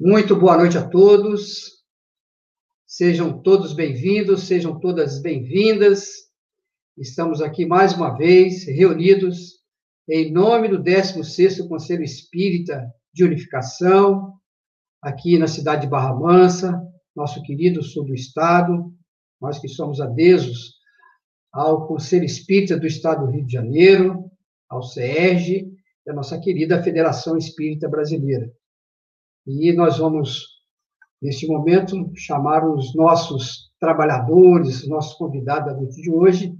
Muito boa noite a todos. Sejam todos bem-vindos, sejam todas bem-vindas. Estamos aqui mais uma vez reunidos em nome do 16º Conselho Espírita de Unificação, aqui na cidade de Barra Mansa, nosso querido sul do estado, nós que somos adesos ao Conselho Espírita do Estado do Rio de Janeiro, ao CERJ, e a nossa querida Federação Espírita Brasileira. E nós vamos, neste momento, chamar os nossos trabalhadores, nossos convidados da noite de hoje.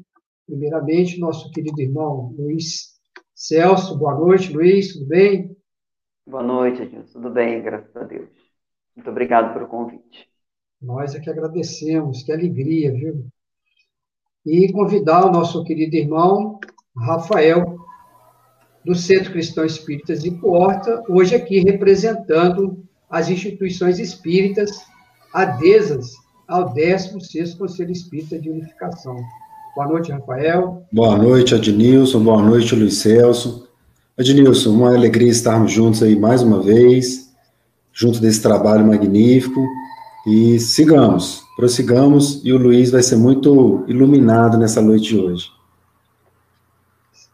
Primeiramente, nosso querido irmão Luiz Celso. Boa noite, Luiz, tudo bem? Boa noite, Adilson. Tudo bem, graças a Deus. Muito obrigado pelo convite. Nós é que agradecemos, que alegria, viu? E convidar o nosso querido irmão Rafael do Centro Cristão Espíritas de Porta, hoje aqui representando as instituições espíritas adesas ao 16º Conselho Espírita de Unificação. Boa noite, Rafael. Boa noite, Adnilson. Boa noite, Luiz Celso. Adnilson, uma alegria estarmos juntos aí mais uma vez, junto desse trabalho magnífico. E sigamos, prossigamos, e o Luiz vai ser muito iluminado nessa noite de hoje.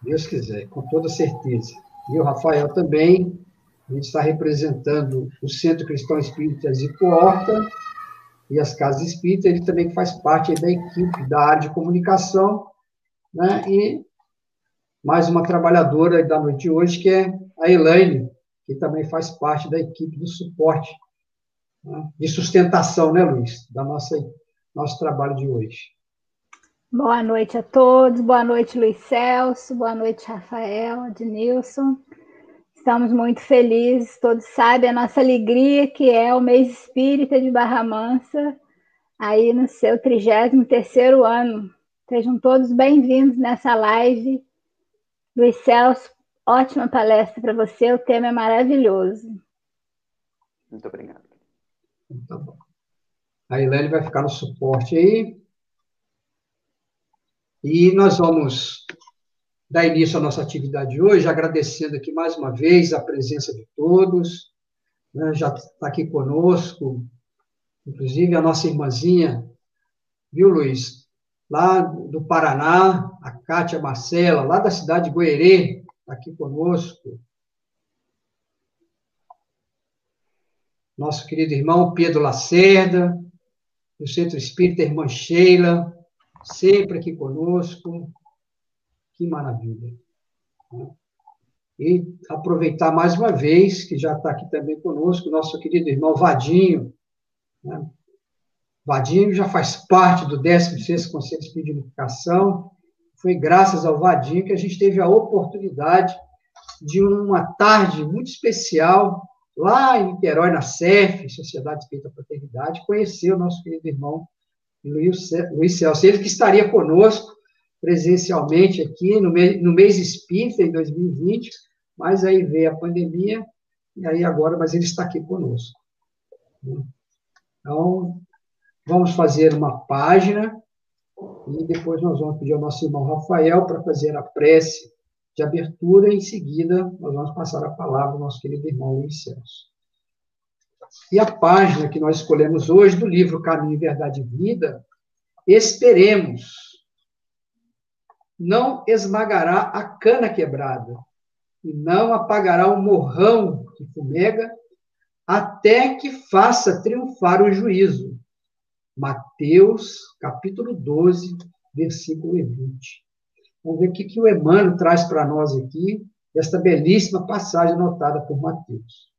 Deus quiser, com toda certeza. E o Rafael também, a gente está representando o Centro Cristão Espíritas de Porta e as Casas Espíritas, ele também faz parte da equipe da área de comunicação, né? E mais uma trabalhadora da noite de hoje, que é a Elaine, que também faz parte da equipe do suporte, né? de sustentação, né, Luiz, da nossa nosso trabalho de hoje. Boa noite a todos, boa noite Luiz Celso, boa noite Rafael, Adnilson. Estamos muito felizes, todos sabem a nossa alegria que é o mês espírita de Barra Mansa, aí no seu 33º ano. Sejam todos bem-vindos nessa live. Luiz Celso, ótima palestra para você, o tema é maravilhoso. Muito obrigado. Tá bom. A Helene vai ficar no suporte aí. E nós vamos dar início à nossa atividade de hoje, agradecendo aqui mais uma vez a presença de todos. Né? Já está aqui conosco, inclusive a nossa irmãzinha, viu, Luiz? Lá do Paraná, a Cátia Marcela, lá da cidade de Goerê, está aqui conosco. Nosso querido irmão Pedro Lacerda, do Centro Espírita Irmã Sheila, sempre aqui conosco. Que maravilha. E aproveitar mais uma vez, que já está aqui também conosco, nosso querido irmão Vadinho. Né? Vadinho já faz parte do 16º Conselho de Unificação. Foi graças ao Vadinho que a gente teve a oportunidade de uma tarde muito especial lá em Niterói, na CEF, Sociedade Espírita Fraternidade, conhecer o nosso querido irmão Luiz, Celso, ele que estaria conosco presencialmente aqui no mês, no mês espírita em 2020, mas aí veio a pandemia, e aí agora, mas ele está aqui conosco. Então, vamos fazer uma página, e depois nós vamos pedir ao nosso irmão Rafael para fazer a prece de abertura, e em seguida nós vamos passar a palavra ao nosso querido irmão Luiz Celso. E a página que nós escolhemos hoje do livro Caminho, Verdade e Vida, esperemos, não esmagará a cana quebrada, e não apagará o morrão que fumega, até que faça triunfar o juízo. Mateus, capítulo 12, versículo 20. Vamos ver o que, que o Emmanuel traz para nós aqui, esta belíssima passagem anotada por Mateus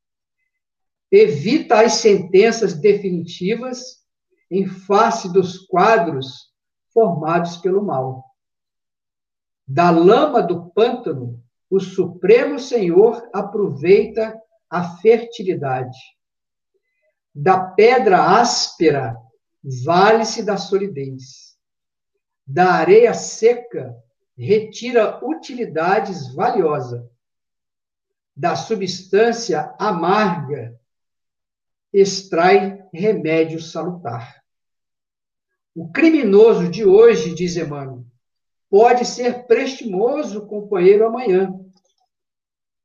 evita as sentenças definitivas em face dos quadros formados pelo mal. Da lama do pântano, o Supremo Senhor aproveita a fertilidade. Da pedra áspera, vale-se da solidez. Da areia seca, retira utilidades valiosas. Da substância amarga, extrai remédio salutar. O criminoso de hoje, diz Emmanuel, pode ser prestimoso companheiro amanhã.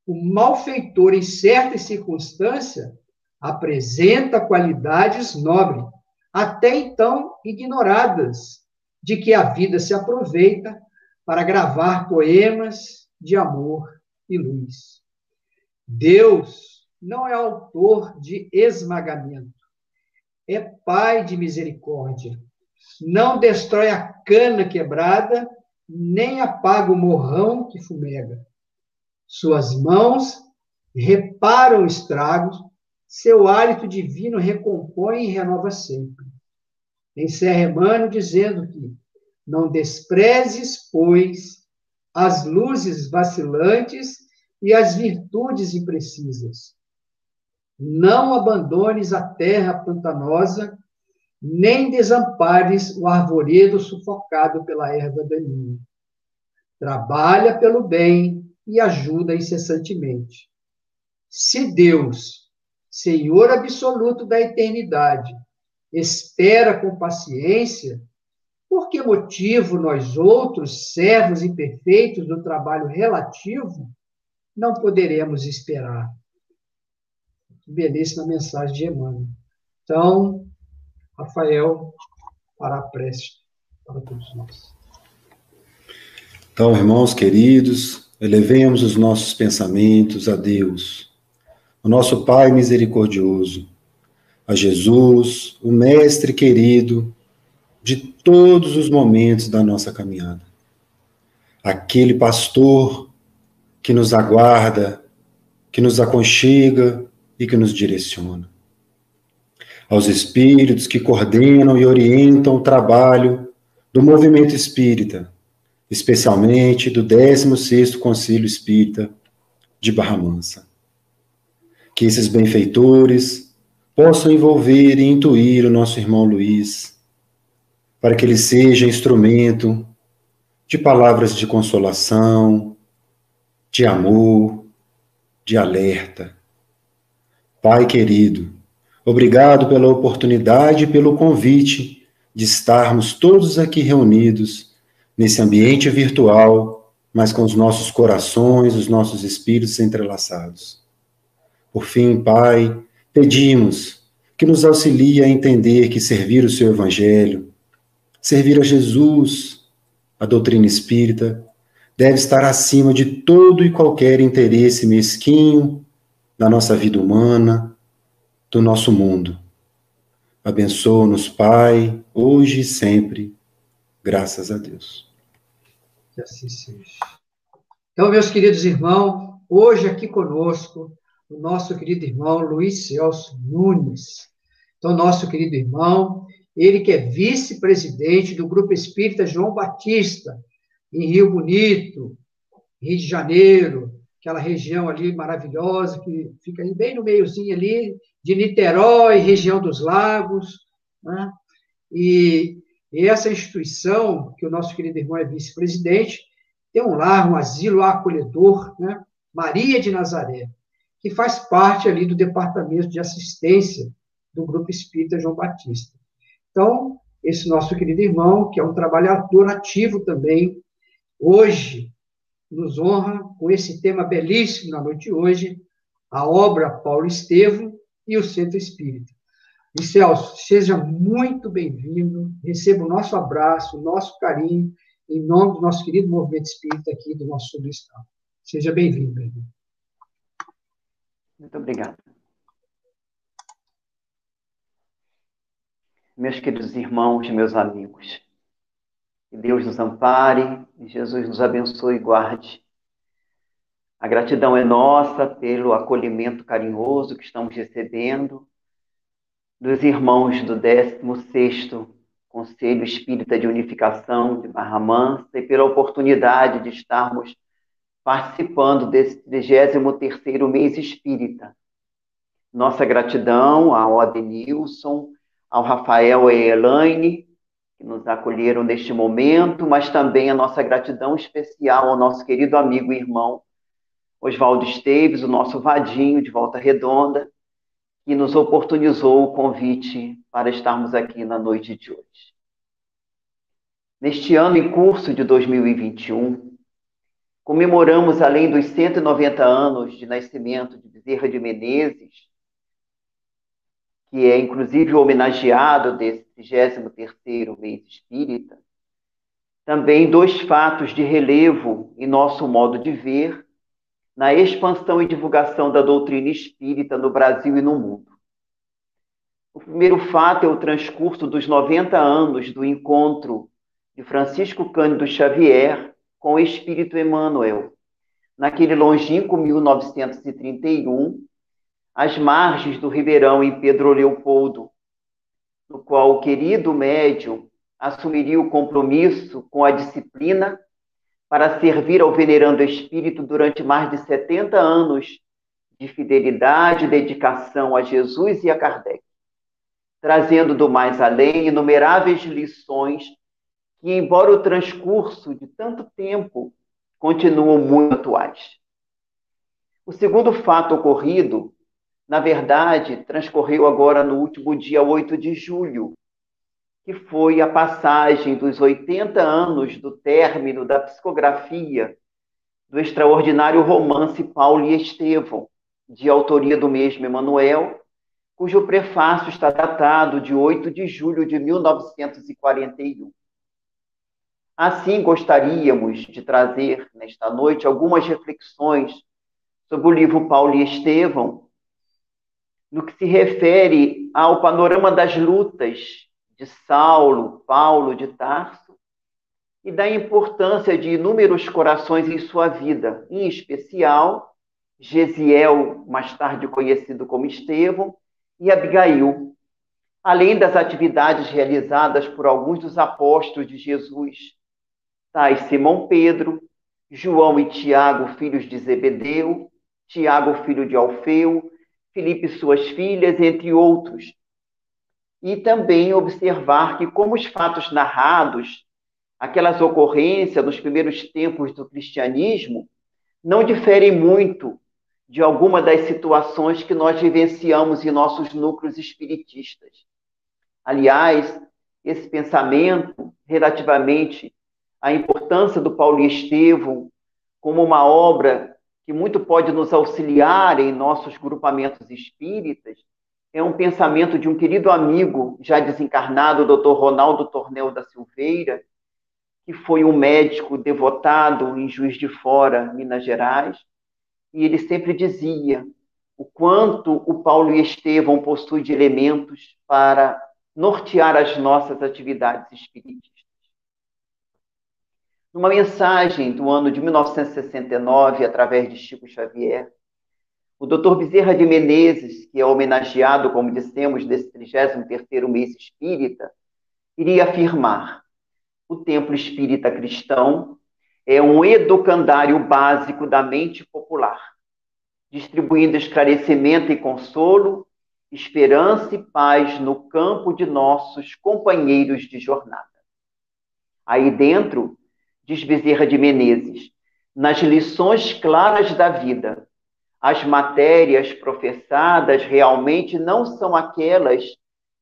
O malfeitor, em certas circunstâncias, apresenta qualidades nobres, até então ignoradas, de que a vida se aproveita para gravar poemas de amor e luz. Deus não é autor de esmagamento, é Pai de misericórdia. Não destrói a cana quebrada, nem apaga o morrão que fumega. Suas mãos reparam estragos, seu hálito divino recompõe e renova sempre. Encerra Emmanuel dizendo que não desprezes, pois, as luzes vacilantes e as virtudes imprecisas. Não abandones a terra pantanosa, nem desampares o arvoredo sufocado pela erva daninha. Trabalha pelo bem e ajuda incessantemente. Se Deus, Senhor absoluto da eternidade, espera com paciência, por que motivo nós outros, servos imperfeitos do trabalho relativo, não poderemos esperar? Belíssima mensagem de Emmanuel. Então, Rafael, para a prece para todos nós. Então, irmãos queridos, elevemos os nossos pensamentos a Deus, o nosso Pai misericordioso, a Jesus, o Mestre querido de todos os momentos da nossa caminhada. Aquele pastor que nos aguarda, que nos aconchega e que nos direciona. Aos espíritos que coordenam e orientam o trabalho do movimento espírita, especialmente do 16º Concílio Espírita de Barra Mansa. Que esses benfeitores possam envolver e intuir o nosso irmão Luiz, para que ele seja instrumento de palavras de consolação, de amor, de alerta. Pai querido, obrigado pela oportunidade e pelo convite de estarmos todos aqui reunidos nesse ambiente virtual, mas com os nossos corações, os nossos espíritos entrelaçados. Por fim, Pai, pedimos que nos auxilie a entender que servir o seu Evangelho, Servir a Jesus, a doutrina espírita, deve estar acima de todo e qualquer interesse mesquinho da nossa vida humana, do nosso mundo. Abençoa-nos, Pai, hoje e sempre. Graças a Deus. Que assim seja. Então, meus queridos irmãos, hoje aqui conosco, o nosso querido irmão Luiz Celso Nunes. Então, nosso querido irmão, ele que é vice-presidente do Grupo Espírita João Batista, em Rio Bonito, Rio de Janeiro, aquela região ali maravilhosa, que fica ali bem no meiozinho ali, de Niterói, região dos lagos, né? E, e essa instituição, que o nosso querido irmão é vice-presidente, tem um lar, um asilo acolhedor, né? Maria de Nazaré, que faz parte ali do departamento de assistência do Grupo Espírita João Batista. Então, esse nosso querido irmão, que é um trabalhador ativo também, hoje nos honra com esse tema belíssimo na noite de hoje, a obra Paulo Estevam e o Centro Espírita. E Celso, seja muito bem-vindo, receba o nosso abraço, o nosso carinho, em nome do nosso querido movimento espírita aqui do nosso sul do estado. Seja bem-vindo. Muito obrigado. meus queridos irmãos, meus amigos. Que Deus nos ampare e Jesus nos abençoe e guarde. A gratidão é nossa pelo acolhimento carinhoso que estamos recebendo dos irmãos do 16º Conselho Espírita de Unificação de Barra Mansa e pela oportunidade de estarmos participando desse 33º mês espírita. Nossa gratidão ao Adenilson, ao Rafael e Elaine, que nos acolheram neste momento, mas também a nossa gratidão especial ao nosso querido amigo e irmão Oswaldo Esteves, o nosso vadinho de Volta Redonda, que nos oportunizou o convite para estarmos aqui na noite de hoje. Neste ano em curso de 2021, comemoramos, além dos 190 anos de nascimento de Bezerra de Menezes, que é inclusive homenageado desse 33º mês espírita, também dois fatos de relevo em nosso modo de ver na expansão e divulgação da doutrina espírita no Brasil e no mundo. O primeiro fato é o transcurso dos 90 anos do encontro de Francisco Cândido Xavier com o Espírito Emmanuel, naquele longínquo 1931, às margens do Ribeirão em Pedro Leopoldo, no qual o querido médium assumiria o compromisso com a disciplina para servir ao venerando espírito durante mais de 70 anos de fidelidade e dedicação a Jesus e a Kardec, trazendo do mais além inumeráveis lições que, embora o transcurso de tanto tempo, continuam muito atuais. O segundo fato ocorrido na verdade, transcorreu agora no último dia 8 de julho, que foi a passagem dos 80 anos do término da psicografia do extraordinário romance Paulo e Estevão, de autoria do mesmo Emanuel, cujo prefácio está datado de 8 de julho de 1941. Assim, gostaríamos de trazer nesta noite algumas reflexões sobre o livro Paulo e Estevão, no que se refere ao panorama das lutas de Saulo, Paulo de Tarso, e da importância de inúmeros corações em sua vida, em especial Gesiel, mais tarde conhecido como Estevão, e Abigail, além das atividades realizadas por alguns dos apóstolos de Jesus, tais Simão Pedro, João e Tiago, filhos de Zebedeu, Tiago, filho de Alfeu, Filipe e suas filhas, entre outros. E também observar que, como os fatos narrados, aquelas ocorrências nos primeiros tempos do cristianismo, não diferem muito de alguma das situações que nós vivenciamos em nossos núcleos espiritistas. Aliás, esse pensamento relativamente à importância do Paulo Estevão como uma obra que muito pode nos auxiliar em nossos grupamentos espíritas, é um pensamento de um querido amigo já desencarnado, o Dr. Ronaldo Tornel da Silveira, que foi um médico devotado em Juiz de Fora, Minas Gerais, e ele sempre dizia o quanto o Paulo e Estevão possuem de elementos para nortear as nossas atividades espíritas. Numa mensagem do ano de 1969, através de Chico Xavier, o Dr. Bezerra de Menezes, que é homenageado, como dissemos, desse 33º mês espírita, iria afirmar: o templo espírita cristão é um educandário básico da mente popular, distribuindo esclarecimento e consolo, esperança e paz no campo de nossos companheiros de jornada. Aí dentro diz Bezerra de Menezes, nas lições claras da vida, as matérias professadas realmente não são aquelas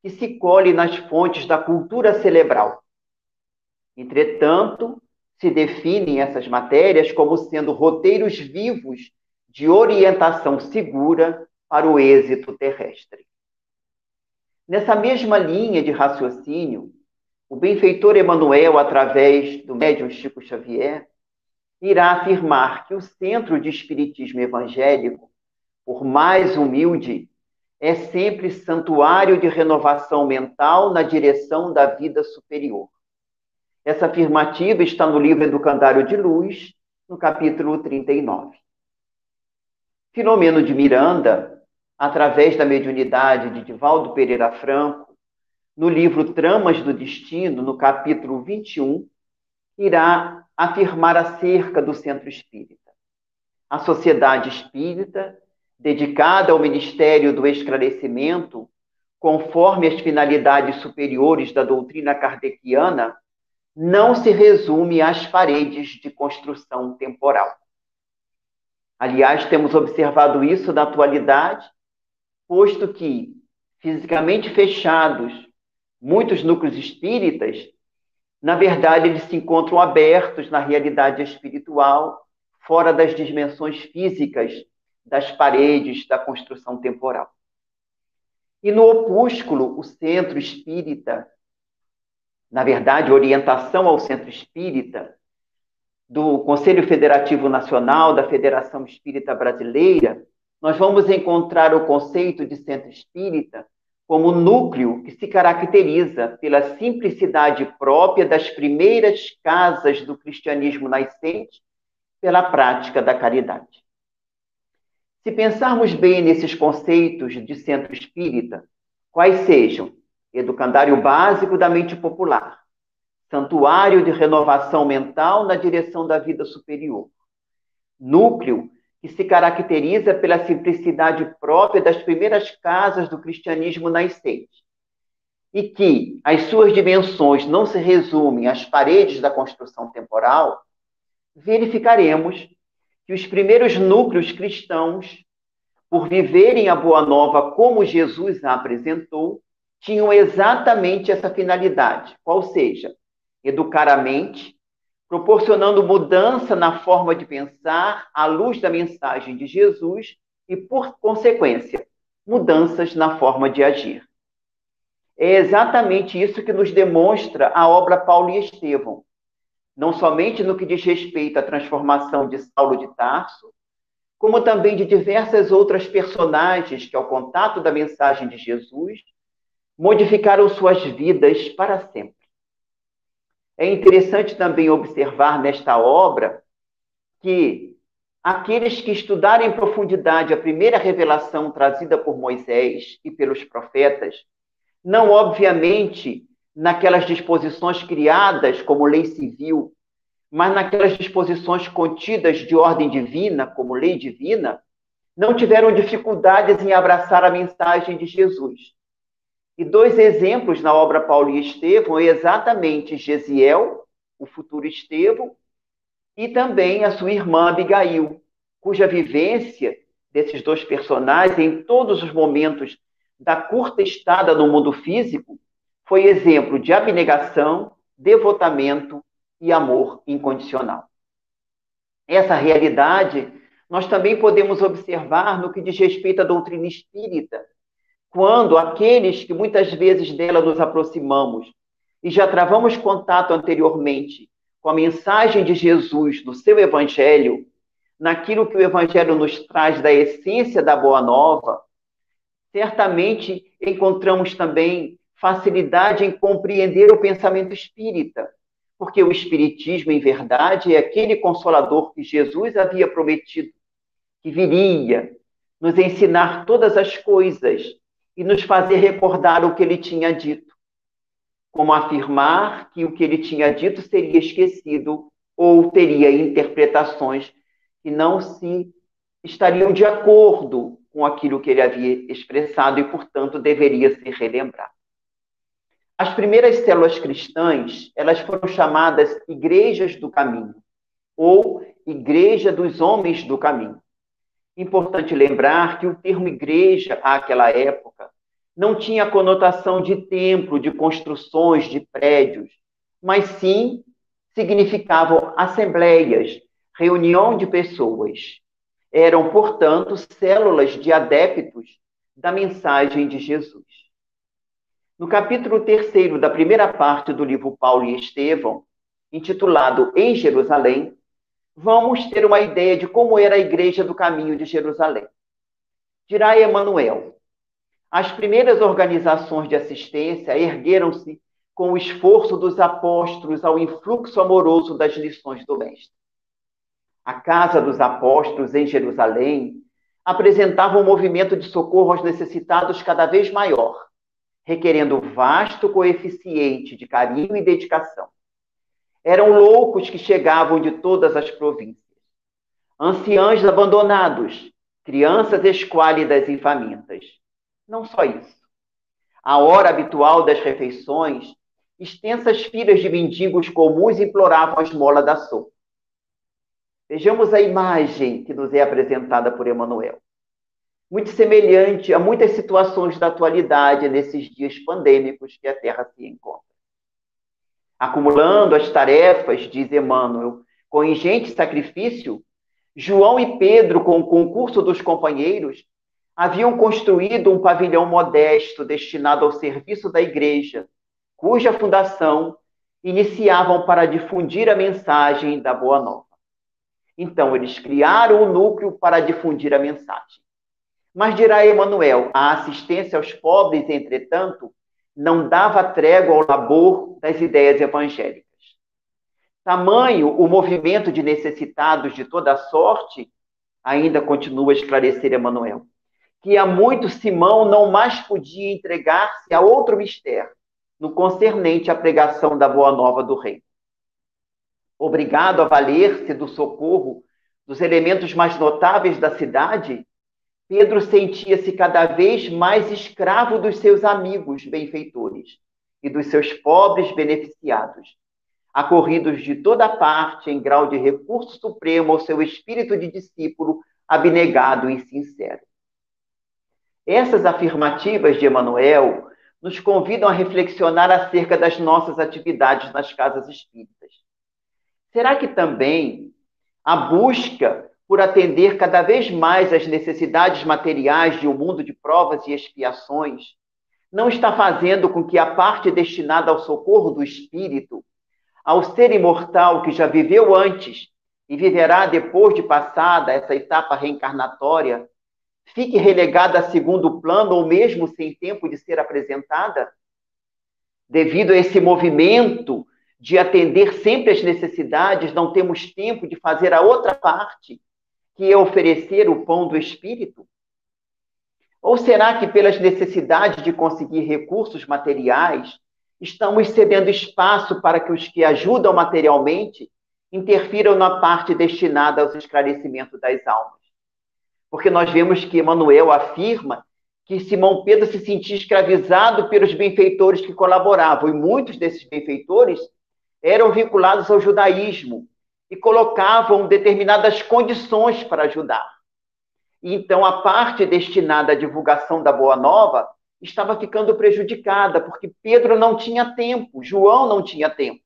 que se colhem nas fontes da cultura cerebral. Entretanto, se definem essas matérias como sendo roteiros vivos de orientação segura para o êxito terrestre. Nessa mesma linha de raciocínio, o benfeitor Emanuel, através do médium Chico Xavier, irá afirmar que o centro de espiritismo evangélico, por mais humilde, é sempre santuário de renovação mental na direção da vida superior. Essa afirmativa está no livro Educandário de Luz, no capítulo 39. Filomeno de Miranda, através da mediunidade de Divaldo Pereira Franco, no livro Tramas do Destino, no capítulo 21, irá afirmar acerca do centro espírita. A sociedade espírita, dedicada ao ministério do esclarecimento, conforme as finalidades superiores da doutrina kardeciana, não se resume às paredes de construção temporal. Aliás, temos observado isso na atualidade, posto que, fisicamente fechados, muitos núcleos espíritas, na verdade, eles se encontram abertos na realidade espiritual, fora das dimensões físicas das paredes da construção temporal. E no opúsculo, o centro espírita, na verdade, orientação ao centro espírita, do Conselho Federativo Nacional da Federação Espírita Brasileira, nós vamos encontrar o conceito de centro espírita como núcleo que se caracteriza pela simplicidade própria das primeiras casas do cristianismo nascente, pela prática da caridade. Se pensarmos bem nesses conceitos de centro espírita, quais sejam educandário básico da mente popular, santuário de renovação mental na direção da vida superior, núcleo que se caracteriza pela simplicidade própria das primeiras casas do cristianismo nascente, e que as suas dimensões não se resumem às paredes da construção temporal, verificaremos que os primeiros núcleos cristãos, por viverem a Boa Nova como Jesus a apresentou, tinham exatamente essa finalidade, qual seja, educar a mente, proporcionando mudança na forma de pensar à luz da mensagem de Jesus e, por consequência, mudanças na forma de agir. É exatamente isso que nos demonstra a obra Paulo e Estevão, não somente no que diz respeito à transformação de Saulo de Tarso, como também de diversas outras personagens que, ao contato da mensagem de Jesus, modificaram suas vidas para sempre. É interessante também observar nesta obra que aqueles que estudarem em profundidade a primeira revelação trazida por Moisés e pelos profetas, não obviamente naquelas disposições criadas como lei civil, mas naquelas disposições contidas de ordem divina, como lei divina, não tiveram dificuldades em abraçar a mensagem de Jesus. E dois exemplos na obra Paulo e Estevão é exatamente Gesiel, o futuro Estevão, e também a sua irmã Abigail, cuja vivência desses dois personagens em todos os momentos da curta estada no mundo físico foi exemplo de abnegação, devotamento e amor incondicional. Essa realidade nós também podemos observar no que diz respeito à doutrina espírita, quando aqueles que muitas vezes dela nos aproximamos e já travamos contato anteriormente com a mensagem de Jesus no seu evangelho, naquilo que o evangelho nos traz da essência da boa nova, certamente encontramos também facilidade em compreender o pensamento espírita, porque o espiritismo, em verdade, é aquele consolador que Jesus havia prometido que viria nos ensinar todas as coisas e nos fazer recordar o que ele tinha dito, como afirmar que o que ele tinha dito seria esquecido ou teria interpretações que não se estariam de acordo com aquilo que ele havia expressado e, portanto, deveria ser relembrado. As primeiras células cristãs, elas foram chamadas igrejas do caminho, ou igreja dos homens do caminho. Importante lembrar que o termo igreja, àquela época, não tinha conotação de templo, de construções, de prédios, mas sim significavam assembleias, reunião de pessoas. Eram, portanto, células de adeptos da mensagem de Jesus. No capítulo terceiro da primeira parte do livro Paulo e Estevão, intitulado Em Jerusalém, vamos ter uma ideia de como era a igreja do caminho de Jerusalém. Dirá Emanuel, as primeiras organizações de assistência ergueram-se com o esforço dos apóstolos ao influxo amoroso das lições do Mestre. A casa dos apóstolos em Jerusalém apresentava um movimento de socorro aos necessitados cada vez maior requerendo vasto coeficiente de carinho e dedicação. Eram loucos que chegavam de todas as províncias, anciãos abandonados, crianças esquálidas e famintas. Não só isso. A hora habitual das refeições, extensas filas de mendigos comuns imploravam a esmola da sopa. Vejamos a imagem que nos é apresentada por Emmanuel. Muito semelhante a muitas situações da atualidade nesses dias pandêmicos que a Terra se encontra. Acumulando as tarefas, diz Emmanuel, com ingente sacrifício, João e Pedro, com o concurso dos companheiros, haviam construído um pavilhão modesto destinado ao serviço da igreja, cuja fundação iniciavam para difundir a mensagem da Boa Nova. Então, eles criaram o núcleo para difundir a mensagem. Mas dirá Emanuel, a assistência aos pobres, entretanto, não dava trégua ao labor das ideias evangélicas. Tamanho o movimento de necessitados de toda sorte, ainda continua a esclarecer Emanuel, que há muito Simão não mais podia entregar-se a outro mistério, no concernente à pregação da boa nova do rei obrigado a valer-se do socorro dos elementos mais notáveis da cidade, Pedro sentia-se cada vez mais escravo dos seus amigos benfeitores e dos seus pobres beneficiados, acorridos de toda parte em grau de recurso supremo ao seu espírito de discípulo abnegado e sincero. Essas afirmativas de Emanuel nos convidam a reflexionar acerca das nossas atividades nas casas espíritas Será que também a busca por atender cada vez mais às necessidades materiais de um mundo de provas e expiações não está fazendo com que a parte destinada ao socorro do espírito, ao ser imortal que já viveu antes e viverá depois de passada essa etapa reencarnatória, fique relegada a segundo plano ou mesmo sem tempo de ser apresentada? Devido a esse movimento de atender sempre às necessidades, não temos tempo de fazer a outra parte, que é oferecer o pão do espírito? Ou será que, pelas necessidades de conseguir recursos materiais, estamos cedendo espaço para que os que ajudam materialmente interfiram na parte destinada aos esclarecimentos das almas? Porque nós vemos que Emmanuel afirma que Simão Pedro se sentia escravizado pelos benfeitores que colaboravam, e muitos desses benfeitores eram vinculados ao judaísmo e colocavam determinadas condições para ajudar. Então, a parte destinada à divulgação da Boa Nova estava ficando prejudicada, porque Pedro não tinha tempo, João não tinha tempo.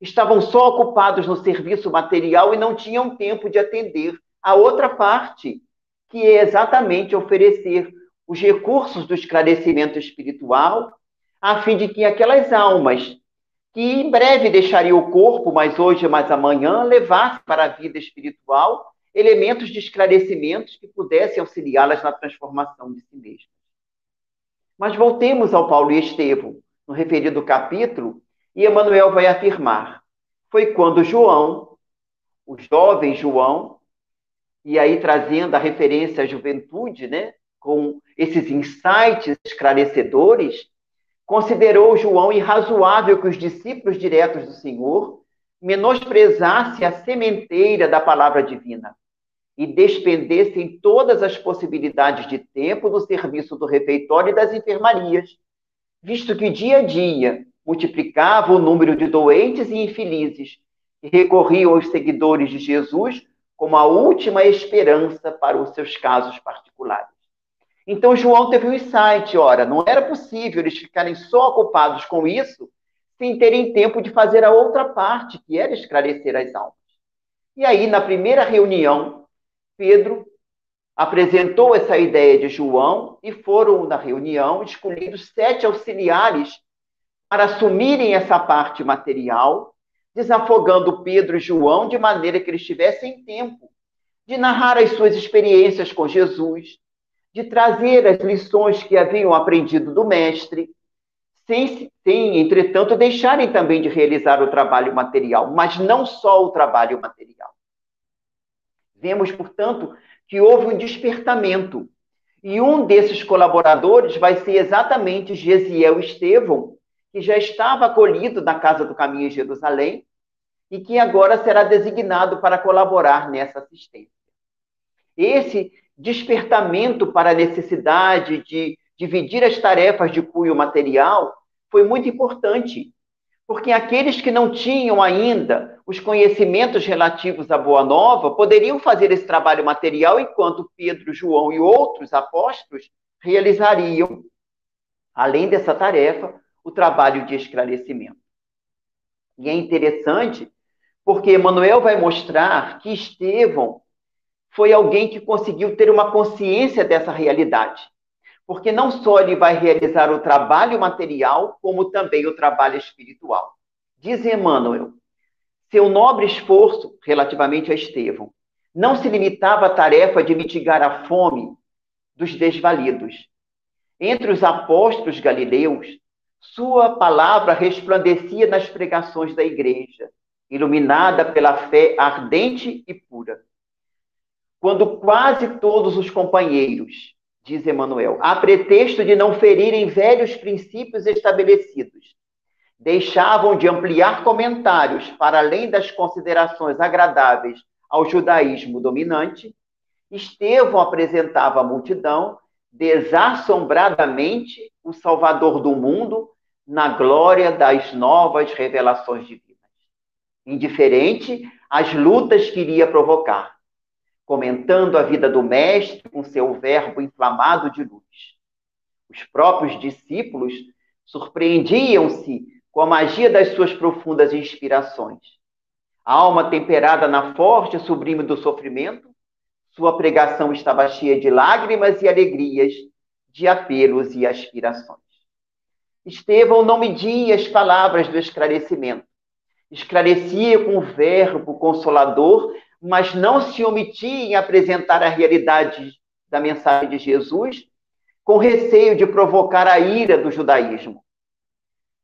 Estavam só ocupados no serviço material e não tinham tempo de atender a outra parte, que é exatamente oferecer os recursos do esclarecimento espiritual, a fim de que aquelas almas que em breve deixaria o corpo, mas hoje, mas amanhã, levasse para a vida espiritual elementos de esclarecimentos que pudessem auxiliá-las na transformação de si mesmas. Mas voltemos ao Paulo e Estevão, no referido capítulo, e Emmanuel vai afirmar: foi quando João, o jovem João, e aí trazendo a referência à juventude, né, com esses insights esclarecedores, Considerou João irrazoável que os discípulos diretos do Senhor menosprezassem a sementeira da palavra divina e despendessem todas as possibilidades de tempo no serviço do refeitório e das enfermarias, visto que dia a dia multiplicava o número de doentes e infelizes que recorriam aos seguidores de Jesus como a última esperança para os seus casos particulares. Então João teve um insight, ora, não era possível eles ficarem só ocupados com isso sem terem tempo de fazer a outra parte, que era esclarecer as almas. E aí, na primeira reunião, Pedro apresentou essa ideia de João e foram, na reunião, escolhidos sete auxiliares para assumirem essa parte material, desafogando Pedro e João de maneira que eles tivessem tempo de narrar as suas experiências com Jesus, de trazer as lições que haviam aprendido do mestre, sem, sem, entretanto, deixarem também de realizar o trabalho material, mas não só o trabalho material. Vemos, portanto, que houve um despertamento. E um desses colaboradores vai ser exatamente Gesiel Estevão, que já estava acolhido na Casa do Caminho em Jerusalém e que agora será designado para colaborar nessa assistência. Esse despertamento para a necessidade de dividir as tarefas de cunho material foi muito importante, porque aqueles que não tinham ainda os conhecimentos relativos à Boa Nova poderiam fazer esse trabalho material, enquanto Pedro, João e outros apóstolos realizariam, além dessa tarefa, o trabalho de esclarecimento. E é interessante porque Emmanuel vai mostrar que Estevão foi alguém que conseguiu ter uma consciência dessa realidade. Porque não só ele vai realizar o trabalho material, como também o trabalho espiritual. Diz Emmanuel, seu nobre esforço relativamente a Estevão não se limitava à tarefa de mitigar a fome dos desvalidos. Entre os apóstolos galileus, sua palavra resplandecia nas pregações da igreja, iluminada pela fé ardente e pura. Quando quase todos os companheiros, diz Emmanuel, a pretexto de não ferirem velhos princípios estabelecidos, deixavam de ampliar comentários para além das considerações agradáveis ao judaísmo dominante, Estevão apresentava à multidão desassombradamente o Salvador do mundo na glória das novas revelações divinas. Indiferente às lutas que iria provocar, comentando a vida do Mestre com seu verbo inflamado de luz. Os próprios discípulos surpreendiam-se com a magia das suas profundas inspirações. A alma temperada na forte sublime do sofrimento, sua pregação estava cheia de lágrimas e alegrias, de apelos e aspirações. Estevão não media as palavras do esclarecimento, esclarecia com o verbo consolador, mas não se omitia em apresentar a realidade da mensagem de Jesus, com receio de provocar a ira do judaísmo.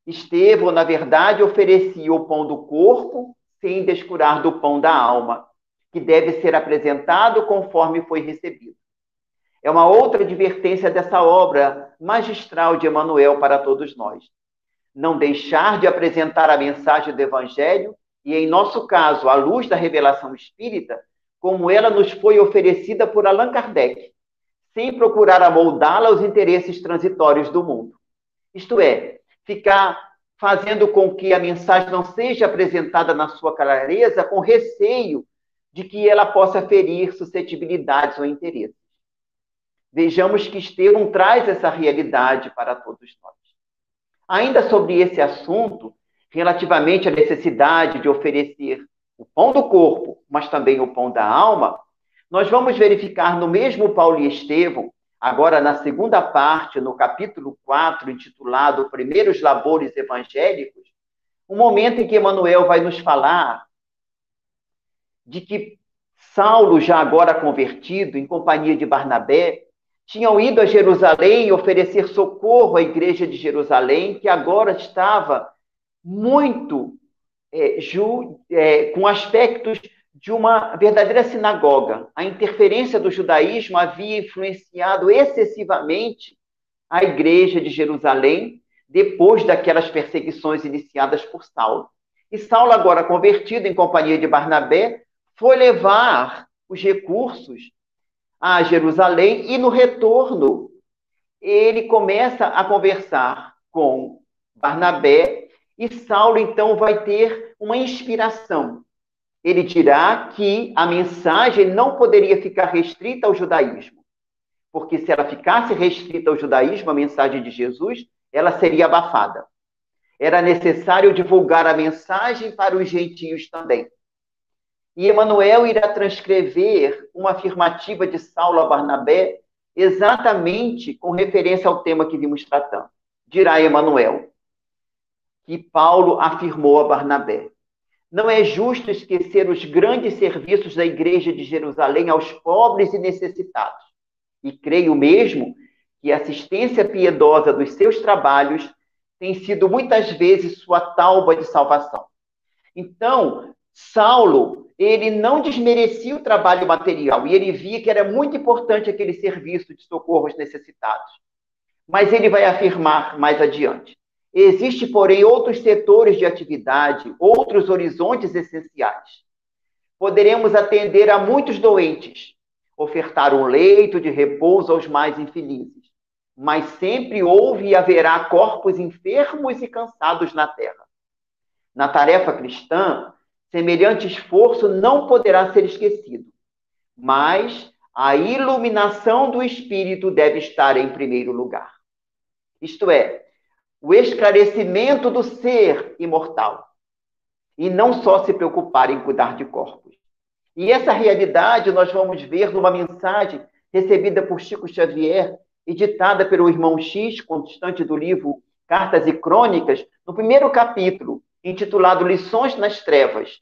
Estevão, na verdade, oferecia o pão do corpo sem descurar do pão da alma, que deve ser apresentado conforme foi recebido. É uma outra advertência dessa obra magistral de Emmanuel para todos nós não deixar de apresentar a mensagem do Evangelho e, em nosso caso, a luz da revelação espírita, como ela nos foi oferecida por Allan Kardec, sem procurar amoldá-la aos interesses transitórios do mundo. Isto é, ficar fazendo com que a mensagem não seja apresentada na sua clareza com receio de que ela possa ferir suscetibilidades ou interesses. Vejamos que Estevão traz essa realidade para todos nós. Ainda sobre esse assunto, relativamente à necessidade de oferecer o pão do corpo, mas também o pão da alma, nós vamos verificar no mesmo Paulo e Estevão, agora na segunda parte, no capítulo 4, intitulado Primeiros Labores Evangélicos, um momento em que Emmanuel vai nos falar de que Saulo, já agora convertido, em companhia de Barnabé, tinham ido a Jerusalém oferecer socorro à igreja de Jerusalém, que agora estava muito é, ju, é, com aspectos de uma verdadeira sinagoga. A interferência do judaísmo havia influenciado excessivamente a igreja de Jerusalém depois daquelas perseguições iniciadas por Saulo. E Saulo, agora convertido em companhia de Barnabé, foi levar os recursos a Jerusalém e no retorno ele começa a conversar com Barnabé e Saulo então vai ter uma inspiração. Ele dirá que a mensagem não poderia ficar restrita ao judaísmo, porque se ela ficasse restrita ao judaísmo, a mensagem de Jesus, ela seria abafada. Era necessário divulgar a mensagem para os gentios também. E Emanuel irá transcrever uma afirmativa de Saulo a Barnabé exatamente com referência ao tema que vimos tratando. Dirá Emanuel que Paulo afirmou a Barnabé: Não é justo esquecer os grandes serviços da igreja de Jerusalém aos pobres e necessitados. E creio mesmo que a assistência piedosa dos seus trabalhos tem sido muitas vezes sua tauba de salvação. Então, Saulo ele não desmerecia o trabalho material e ele via que era muito importante aquele serviço de socorro aos necessitados. Mas ele vai afirmar mais adiante: existe, porém, outros setores de atividade, outros horizontes essenciais. Poderemos atender a muitos doentes, ofertar um leito de repouso aos mais infelizes, mas sempre houve e haverá corpos enfermos e cansados na terra. Na tarefa cristã, semelhante esforço não poderá ser esquecido, mas a iluminação do espírito deve estar em primeiro lugar. Isto é, o esclarecimento do ser imortal, e não só se preocupar em cuidar de corpos. E essa realidade nós vamos ver numa mensagem recebida por Chico Xavier, editada pelo irmão X, constante do livro Cartas e Crônicas, no primeiro capítulo, intitulado Lições nas Trevas,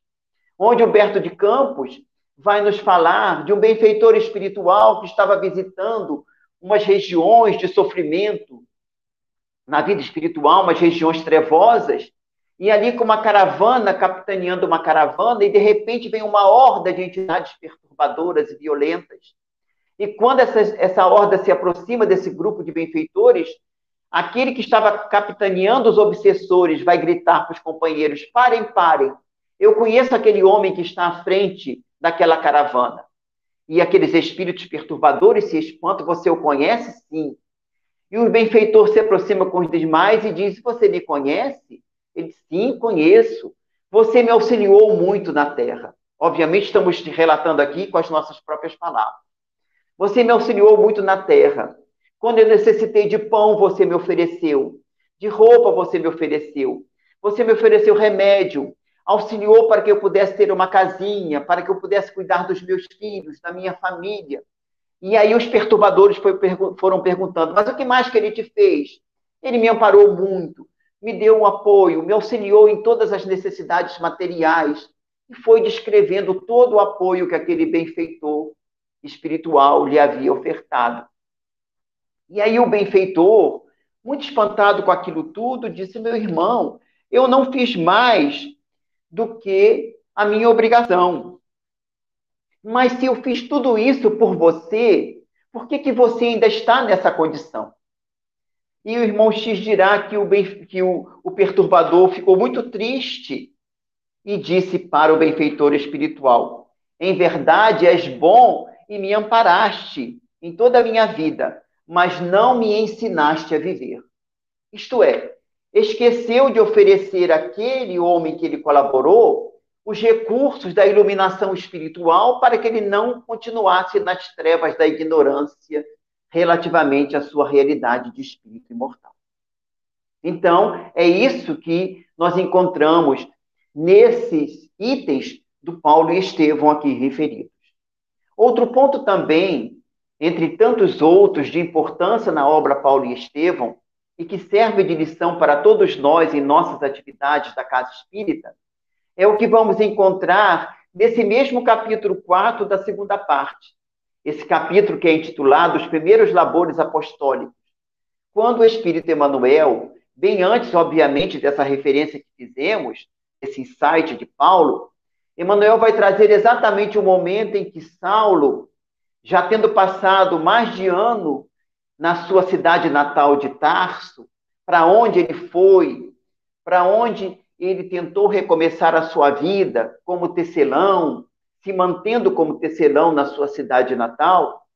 onde Humberto de Campos vai nos falar de um benfeitor espiritual que estava visitando umas regiões de sofrimento na vida espiritual, umas regiões trevosas, e ali com uma caravana, capitaneando uma caravana, e de repente vem uma horda de entidades perturbadoras e violentas. E quando essa, essa horda se aproxima desse grupo de benfeitores, Aquele que estava capitaneando os obsessores vai gritar para os companheiros: parem, parem. Eu conheço aquele homem que está à frente daquela caravana. E aqueles espíritos perturbadores se espantam: você o conhece? Sim. E o benfeitor se aproxima com os demais e diz: Você me conhece? Ele Sim, conheço. Você me auxiliou muito na terra. Obviamente, estamos relatando aqui com as nossas próprias palavras. Você me auxiliou muito na terra. Quando eu necessitei de pão, você me ofereceu. De roupa, você me ofereceu. Você me ofereceu remédio. Auxiliou para que eu pudesse ter uma casinha, para que eu pudesse cuidar dos meus filhos, da minha família. E aí os perturbadores foram perguntando: mas o que mais que ele te fez? Ele me amparou muito, me deu um apoio, me auxiliou em todas as necessidades materiais e foi descrevendo todo o apoio que aquele benfeitor espiritual lhe havia ofertado. E aí o benfeitor, muito espantado com aquilo tudo, disse: Meu irmão, eu não fiz mais do que a minha obrigação. Mas se eu fiz tudo isso por você, por que, que você ainda está nessa condição? E o irmão X dirá que, o, que o, o perturbador ficou muito triste e disse para o benfeitor espiritual: Em verdade, és bom e me amparaste em toda a minha vida, mas não me ensinaste a viver. Isto é, esqueceu de oferecer àquele homem que ele colaborou os recursos da iluminação espiritual para que ele não continuasse nas trevas da ignorância relativamente à sua realidade de espírito imortal. Então, é isso que nós encontramos nesses itens do Paulo e Estevão aqui referidos. Outro ponto também entre tantos outros de importância na obra Paulo e Estevão, e que serve de lição para todos nós em nossas atividades da Casa Espírita, é o que vamos encontrar nesse mesmo capítulo 4 da segunda parte. Esse capítulo que é intitulado Os Primeiros Labores Apostólicos. Quando o Espírito Emmanuel, bem antes, obviamente, dessa referência que fizemos, esse insight de Paulo, Emmanuel vai trazer exatamente o momento em que Saulo já tendo passado mais de ano na sua cidade natal de Tarso, para onde ele foi, para onde ele tentou recomeçar a sua vida como tecelão, se mantendo como tecelão na sua cidade natal,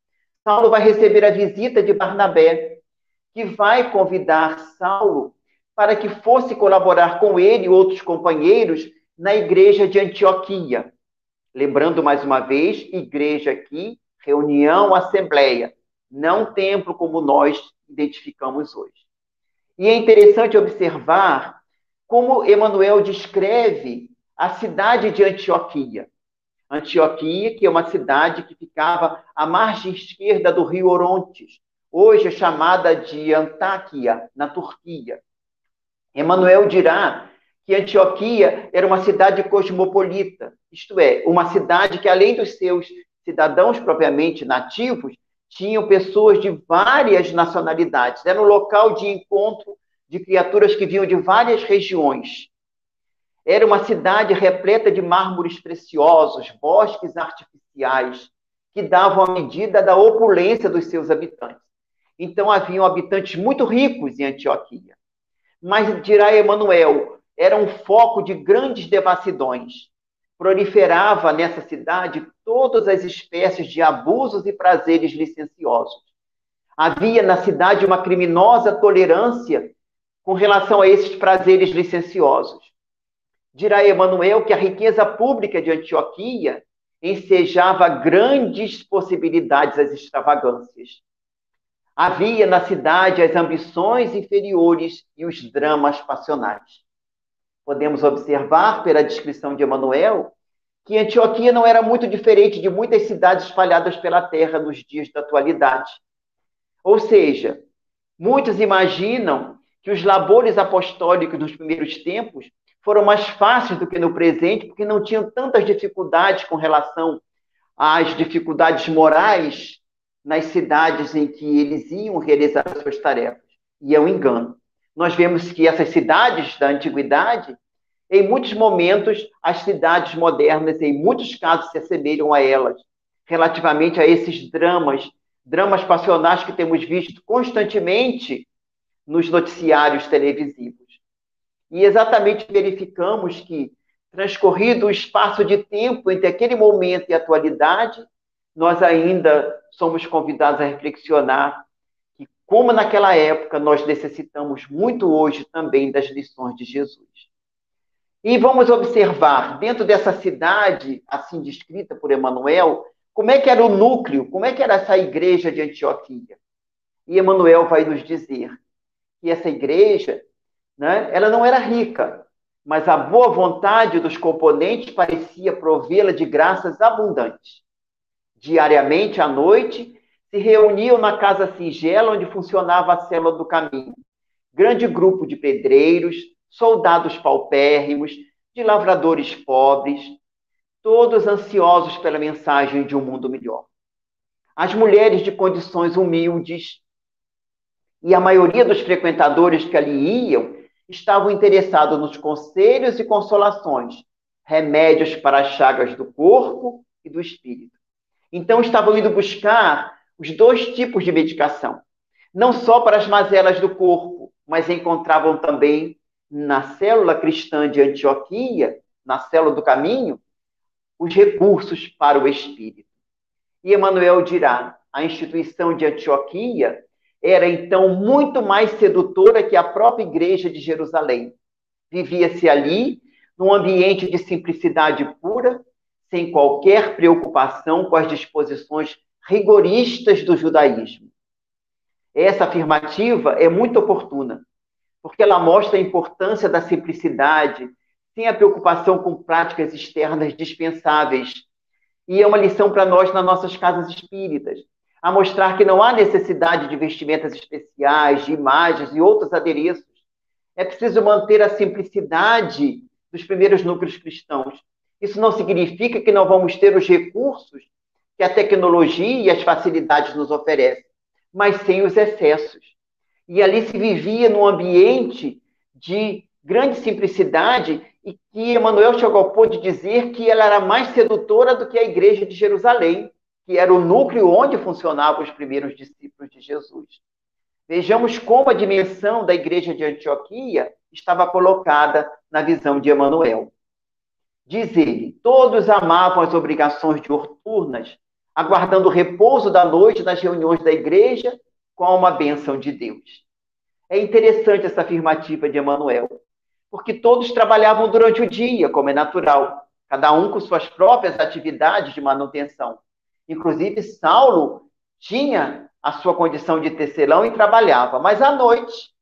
Saulo vai receber a visita de Barnabé, que vai convidar Saulo para que fosse colaborar com ele e outros companheiros na igreja de Antioquia. Lembrando mais uma vez, igreja aqui reunião, assembleia, não templo como nós identificamos hoje. E é interessante observar como Emmanuel descreve a cidade de Antioquia. Antioquia, que é uma cidade que ficava à margem esquerda do rio Orontes, hoje é chamada de Antáquia, na Turquia. Emmanuel dirá que Antioquia era uma cidade cosmopolita, isto é, uma cidade que, além dos seus cidadãos propriamente nativos, tinham pessoas de várias nacionalidades. Era um local de encontro de criaturas que vinham de várias regiões. Era uma cidade repleta de mármores preciosos, bosques artificiais, que davam a medida da opulência dos seus habitantes. Então haviam habitantes muito ricos em Antioquia. Mas dirá Emanuel, era um foco de grandes devassidões. Proliferava nessa cidade todas as espécies de abusos e prazeres licenciosos. Havia na cidade uma criminosa tolerância com relação a esses prazeres licenciosos. Dirá Emanuel que a riqueza pública de Antioquia ensejava grandes possibilidades às extravagâncias. Havia na cidade as ambições inferiores e os dramas passionais. Podemos observar, pela descrição de Emanuel, que Antioquia não era muito diferente de muitas cidades espalhadas pela terra nos dias da atualidade. Ou seja, muitos imaginam que os labores apostólicos nos primeiros tempos foram mais fáceis do que no presente, porque não tinham tantas dificuldades com relação às dificuldades morais nas cidades em que eles iam realizar as suas tarefas. E é um engano. Nós vemos que essas cidades da antiguidade, em muitos momentos, as cidades modernas, em muitos casos, se assemelham a elas, relativamente a esses dramas, dramas passionais que temos visto constantemente nos noticiários televisivos. E exatamente verificamos que, transcorrido o espaço de tempo entre aquele momento e a atualidade, nós ainda somos convidados a reflexionar que, como naquela época, nós necessitamos muito hoje também das lições de Jesus. E vamos observar, dentro dessa cidade, assim descrita por Emmanuel, como é que era o núcleo, como é que era essa igreja de Antioquia. E Emmanuel vai nos dizer que essa igreja né? Ela não era rica, mas a boa vontade dos componentes parecia provê-la de graças abundantes. Diariamente, à noite, se reuniam na casa singela onde funcionava a célula do caminho. Grande grupo de pedreiros, soldados paupérrimos, de lavradores pobres, todos ansiosos pela mensagem de um mundo melhor. As mulheres de condições humildes e a maioria dos frequentadores que ali iam estavam interessados nos conselhos e consolações, remédios para as chagas do corpo e do espírito. Então, estavam indo buscar os dois tipos de medicação, não só para as mazelas do corpo, mas encontravam também na célula cristã de Antioquia, na célula do caminho, os recursos para o espírito. E Emmanuel dirá: a instituição de Antioquia era então muito mais sedutora que a própria igreja de Jerusalém. Vivia-se ali num ambiente de simplicidade pura, sem qualquer preocupação com as disposições rigoristas do judaísmo. Essa afirmativa é muito oportuna, porque ela mostra a importância da simplicidade, sem a preocupação com práticas externas dispensáveis. E é uma lição para nós nas nossas casas espíritas a mostrar que não há necessidade de vestimentas especiais, de imagens e outros adereços. É preciso manter a simplicidade dos primeiros núcleos cristãos. Isso não significa que não vamos ter os recursos que a tecnologia e as facilidades nos oferecem, mas sem os excessos. E ali se vivia num ambiente de grande simplicidade e que Emmanuel chegou ao ponto de dizer que ela era mais sedutora do que a igreja de Jerusalém que era o núcleo onde funcionavam os primeiros discípulos de Jesus. Vejamos como a dimensão da igreja de Antioquia estava colocada na visão de Emanuel. Diz ele: todos amavam as obrigações diurnas, aguardando o repouso da noite nas reuniões da igreja com uma bênção de Deus. É interessante essa afirmativa de Emanuel, porque todos trabalhavam durante o dia, como é natural, cada um com suas próprias atividades de manutenção. Inclusive, Saulo tinha a sua condição de tecelão e trabalhava, mas à noite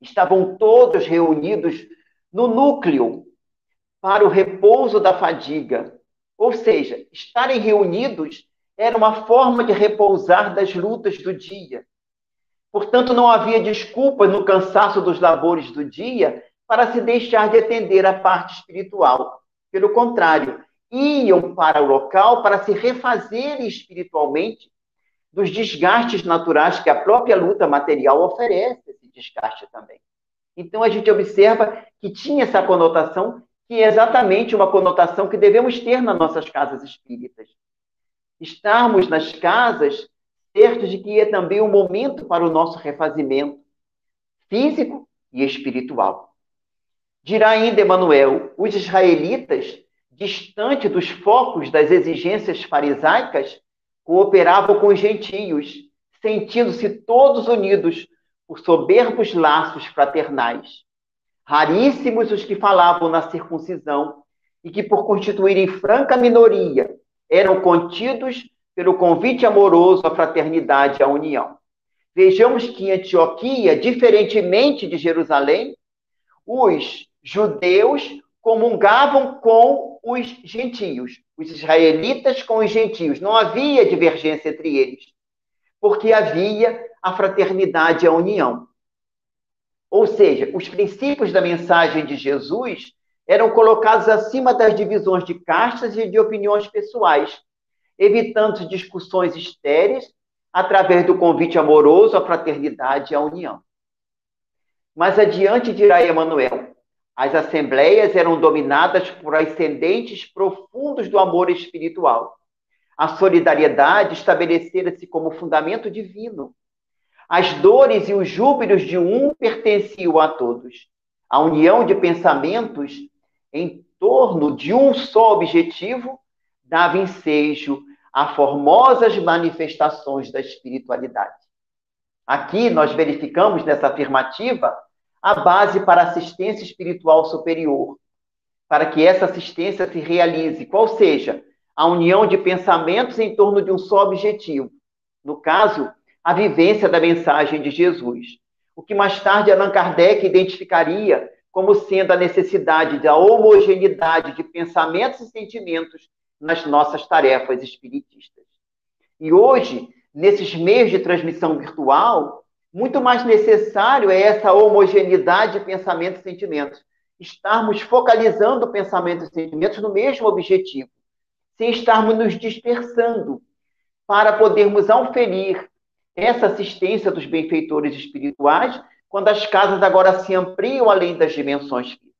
estavam todos reunidos no núcleo para o repouso da fadiga. Ou seja, estarem reunidos era uma forma de repousar das lutas do dia. Portanto, não havia desculpas no cansaço dos labores do dia para se deixar de atender à parte espiritual. Pelo contrário, iam para o local para se refazerem espiritualmente dos desgastes naturais que a própria luta material oferece, esse desgaste também. Então a gente observa que tinha essa conotação, que é exatamente uma conotação que devemos ter nas nossas casas espíritas. Estarmos nas casas certos de que é também um momento para o nosso refazimento físico e espiritual. Dirá ainda Emanuel, os israelitas, distante dos focos das exigências farisaicas, cooperavam com os gentios, sentindo-se todos unidos por soberbos laços fraternais. Raríssimos os que falavam na circuncisão e que, por constituírem franca minoria, eram contidos pelo convite amoroso à fraternidade e à união. Vejamos que em Antioquia, diferentemente de Jerusalém, os judeus comungavam com os gentios, os israelitas com os gentios. Não havia divergência entre eles, porque havia a fraternidade e a união. Ou seja, os princípios da mensagem de Jesus eram colocados acima das divisões de castas e de opiniões pessoais, evitando discussões estéreis através do convite amoroso à fraternidade e à união. Mais adiante dirá Emanuel, as assembleias eram dominadas por ascendentes profundos do amor espiritual. A solidariedade estabelecera-se como fundamento divino. As dores e os júbilos de um pertenciam a todos. A união de pensamentos em torno de um só objetivo dava ensejo a formosas manifestações da espiritualidade. Aqui nós verificamos nessa afirmativa a base para assistência espiritual superior, para que essa assistência se realize, qual seja a união de pensamentos em torno de um só objetivo. No caso, a vivência da mensagem de Jesus. O que mais tarde Allan Kardec identificaria como sendo a necessidade da homogeneidade de pensamentos e sentimentos nas nossas tarefas espiritistas. E hoje, nesses meios de transmissão virtual, muito mais necessário é essa homogeneidade de pensamentos e sentimentos. Estarmos focalizando pensamentos e sentimentos no mesmo objetivo, sem estarmos nos dispersando, para podermos auferir essa assistência dos benfeitores espirituais, quando as casas agora se ampliam além das dimensões físicas.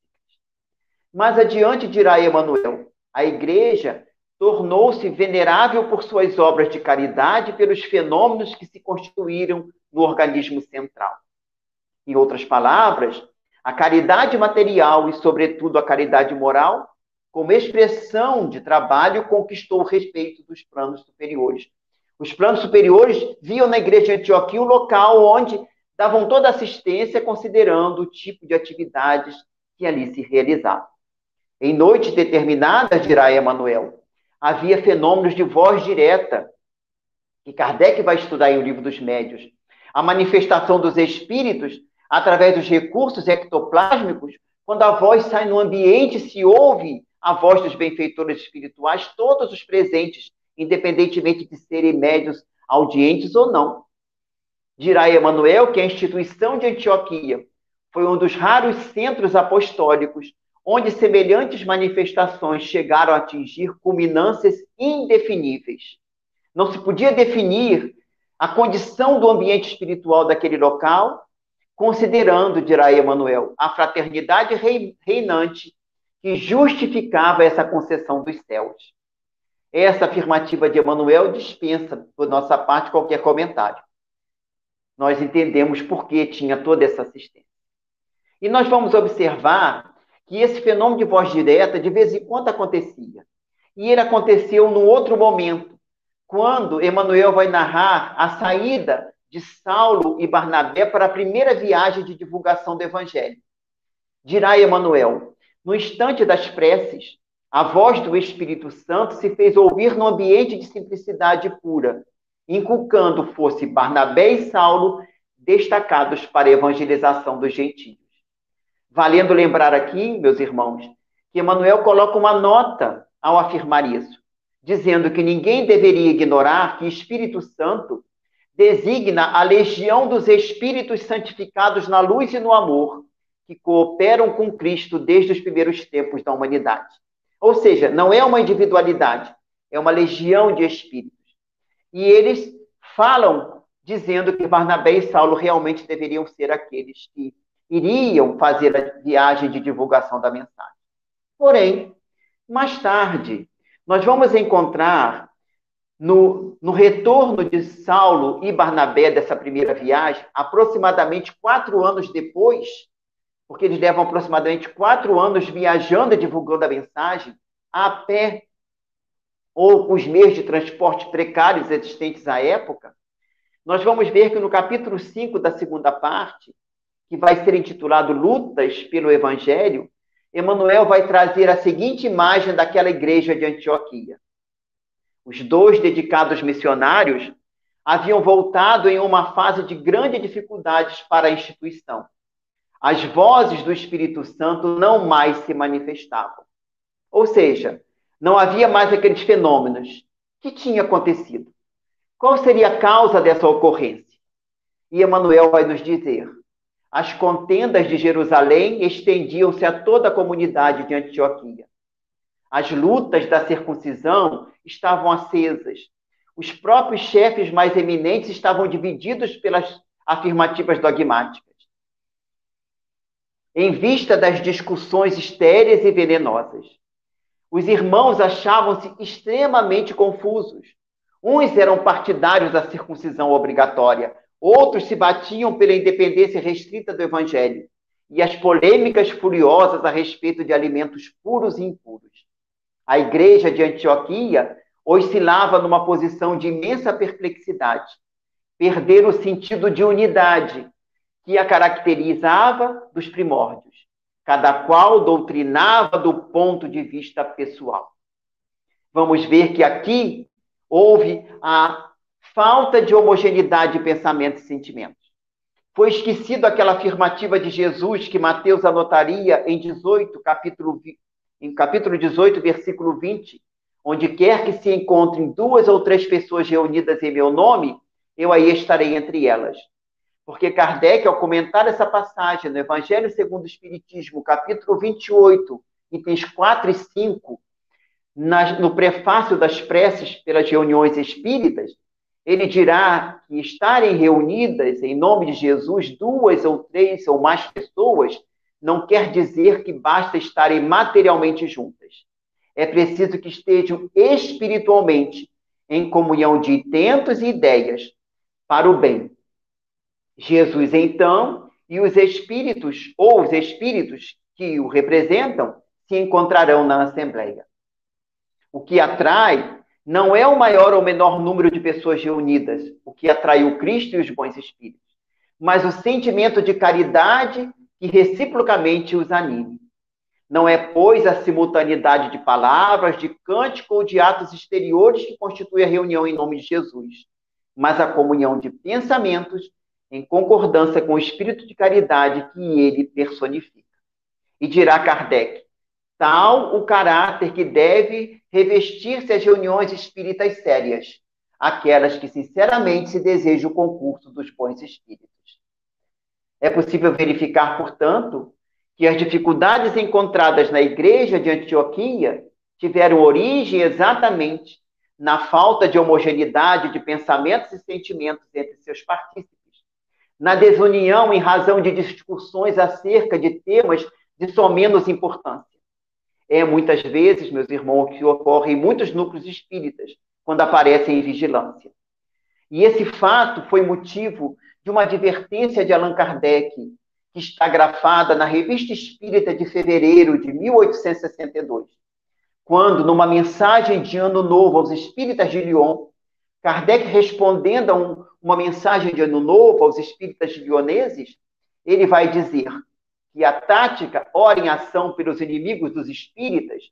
Mais adiante dirá Emmanuel, a igreja tornou-se venerável por suas obras de caridade e pelos fenômenos que se constituíram no organismo central. Em outras palavras, a caridade material e, sobretudo, a caridade moral, como expressão de trabalho, conquistou o respeito dos planos superiores, os planos superiores viam na igreja de Antioquia um local onde davam toda assistência, considerando o tipo de atividades que ali se realizavam. Em noites determinadas, dirá Emanuel, havia fenômenos de voz direta, que Kardec vai estudar em O Livro dos Médios. A manifestação dos espíritos através dos recursos ectoplásmicos, quando a voz sai no ambiente, se ouve a voz dos benfeitores espirituais, todos os presentes independentemente de serem médios audientes ou não. Dirá Emanuel que a instituição de Antioquia foi um dos raros centros apostólicos onde semelhantes manifestações chegaram a atingir culminâncias indefiníveis. Não se podia definir a condição do ambiente espiritual daquele local, considerando, dirá Emanuel, a fraternidade reinante que justificava essa concessão dos céus. Essa afirmativa de Emmanuel dispensa, por nossa parte, qualquer comentário. Nós entendemos por que tinha toda essa assistência. E nós vamos observar que esse fenômeno de voz direta, de vez em quando, acontecia. E ele aconteceu num outro momento, quando Emmanuel vai narrar a saída de Saulo e Barnabé para a primeira viagem de divulgação do Evangelho. Dirá Emmanuel, no instante das preces, a voz do Espírito Santo se fez ouvir no ambiente de simplicidade pura, inculcando fosse Barnabé e Saulo destacados para a evangelização dos gentios. Valendo lembrar aqui, meus irmãos, que Emmanuel coloca uma nota ao afirmar isso, dizendo que ninguém deveria ignorar que Espírito Santo designa a legião dos espíritos santificados na luz e no amor, que cooperam com Cristo desde os primeiros tempos da humanidade. Ou seja, não é uma individualidade, é uma legião de espíritos. E eles falam dizendo que Barnabé e Saulo realmente deveriam ser aqueles que iriam fazer a viagem de divulgação da mensagem. Porém, mais tarde, nós vamos encontrar no, no retorno de Saulo e Barnabé dessa primeira viagem, aproximadamente quatro anos depois, porque eles levam aproximadamente quatro anos viajando e divulgando a mensagem, a pé ou com os meios de transporte precários existentes à época, nós vamos ver que no capítulo 5 da segunda parte, que vai ser intitulado Lutas pelo Evangelho, Emmanuel vai trazer a seguinte imagem daquela igreja de Antioquia. Os dois dedicados missionários haviam voltado em uma fase de grandes dificuldades para a instituição. As vozes do Espírito Santo não mais se manifestavam. Ou seja, não havia mais aqueles fenômenos. que tinha acontecido? Qual seria a causa dessa ocorrência? E Emmanuel vai nos dizer: as contendas de Jerusalém estendiam-se a toda a comunidade de Antioquia. As lutas da circuncisão estavam acesas. Os próprios chefes mais eminentes estavam divididos pelas afirmativas dogmáticas. Em vista das discussões estéreis e venenosas, os irmãos achavam-se extremamente confusos. Uns eram partidários da circuncisão obrigatória, outros se batiam pela independência restrita do evangelho e as polêmicas furiosas a respeito de alimentos puros e impuros. A igreja de Antioquia oscilava numa posição de imensa perplexidade, perder o sentido de unidade que a caracterizava dos primórdios. Cada qual doutrinava do ponto de vista pessoal. Vamos ver que aqui houve a falta de homogeneidade de pensamento e sentimentos. Foi esquecido aquela afirmativa de Jesus que Mateus anotaria em 18, capítulo em capítulo 18, versículo 20, onde quer que se encontrem duas ou três pessoas reunidas em meu nome, eu aí estarei entre elas. Porque Kardec, ao comentar essa passagem no Evangelho segundo o Espiritismo, capítulo 28, itens 4 e 5, no prefácio das preces pelas reuniões espíritas, ele dirá que estarem reunidas em nome de Jesus duas ou três ou mais pessoas não quer dizer que basta estarem materialmente juntas. É preciso que estejam espiritualmente em comunhão de intentos e ideias para o bem. Jesus, então, e os espíritos, ou os espíritos que o representam, se encontrarão na Assembleia. O que atrai não é o maior ou menor número de pessoas reunidas, o que atrai o Cristo e os bons espíritos, mas o sentimento de caridade que reciprocamente os anime. Não é, pois, a simultaneidade de palavras, de cântico ou de atos exteriores que constitui a reunião em nome de Jesus, mas a comunhão de pensamentos em concordância com o espírito de caridade que ele personifica. E dirá Kardec: tal o caráter que deve revestir-se as reuniões espíritas sérias, aquelas que sinceramente se desejam o concurso dos bons espíritos. É possível verificar, portanto, que as dificuldades encontradas na igreja de Antioquia tiveram origem exatamente na falta de homogeneidade de pensamentos e sentimentos entre seus partícipes, na desunião em razão de discussões acerca de temas de só menos importância. É muitas vezes, meus irmãos, que ocorre em muitos núcleos espíritas quando aparecem em vigilância. E esse fato foi motivo de uma advertência de Allan Kardec, que está grafada na Revista Espírita de fevereiro de 1862, quando, numa mensagem de Ano Novo aos espíritas de Lyon, Kardec, respondendo a um, uma mensagem de Ano Novo aos espíritas lioneses, ele vai dizer que a tática, ora em ação pelos inimigos dos espíritas,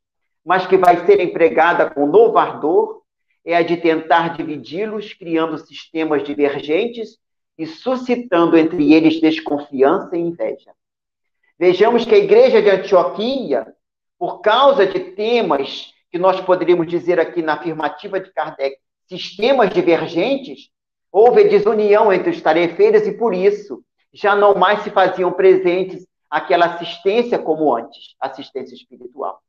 mas que vai ser empregada com novo ardor, é a de tentar dividi-los, criando sistemas divergentes e suscitando entre eles desconfiança e inveja. Vejamos que a igreja de Antioquia, por causa de temas que nós poderíamos dizer aqui na afirmativa de Kardec, sistemas divergentes, houve desunião entre os tarefeiros e por isso já não mais se faziam presentes aquela assistência como antes, assistência espiritual.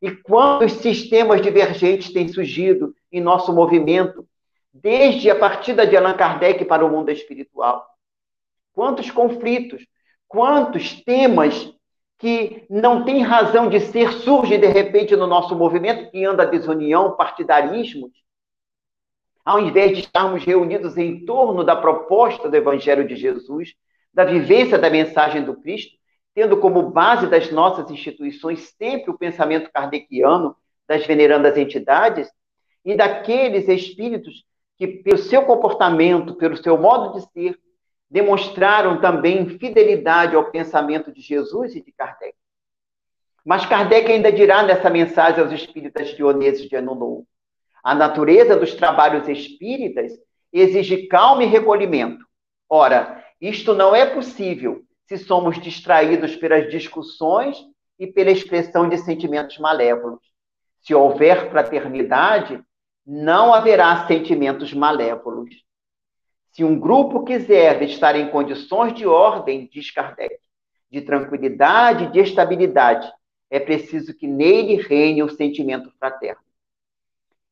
E quantos sistemas divergentes têm surgido em nosso movimento desde a partida de Allan Kardec para o mundo espiritual. Quantos conflitos, quantos temas que não têm razão de ser surgem de repente no nosso movimento, que anda desunião, partidarismos, ao invés de estarmos reunidos em torno da proposta do Evangelho de Jesus, da vivência da mensagem do Cristo, tendo como base das nossas instituições sempre o pensamento kardeciano das venerandas entidades e daqueles espíritos que, pelo seu comportamento, pelo seu modo de ser, demonstraram também fidelidade ao pensamento de Jesus e de Kardec. Mas Kardec ainda dirá nessa mensagem aos espíritas dioneses de Ano a natureza dos trabalhos espíritas exige calma e recolhimento. Ora, isto não é possível se somos distraídos pelas discussões e pela expressão de sentimentos malévolos. Se houver fraternidade, não haverá sentimentos malévolos. Se um grupo quiser estar em condições de ordem, diz Kardec, de tranquilidade e de estabilidade, é preciso que nele reine o sentimento fraterno.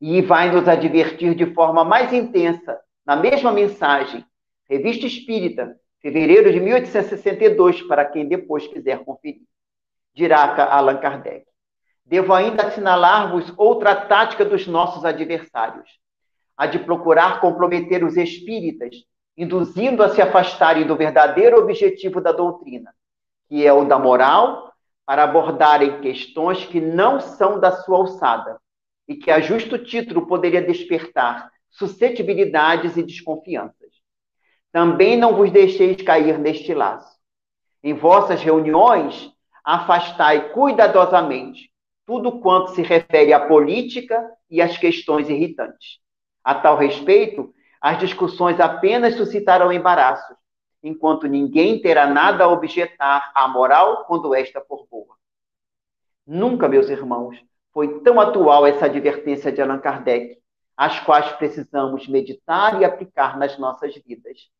E vai nos advertir de forma mais intensa, na mesma mensagem, Revista Espírita, fevereiro de 1862, para quem depois quiser conferir. Dirá Allan Kardec. Devo ainda assinalar-vos outra tática dos nossos adversários, a de procurar comprometer os espíritas, induzindo a se afastarem do verdadeiro objetivo da doutrina, que é o da moral, para abordarem questões que não são da sua alçada e que, a justo título, poderia despertar suscetibilidades e desconfianças. Também não vos deixeis cair neste laço. Em vossas reuniões, afastai cuidadosamente tudo quanto se refere à política e às questões irritantes. A tal respeito, as discussões apenas suscitarão embaraços, enquanto ninguém terá nada a objetar à moral quando esta for boa. Nunca, meus irmãos, foi tão atual essa advertência de Allan Kardec, as quais precisamos meditar e aplicar nas nossas vidas.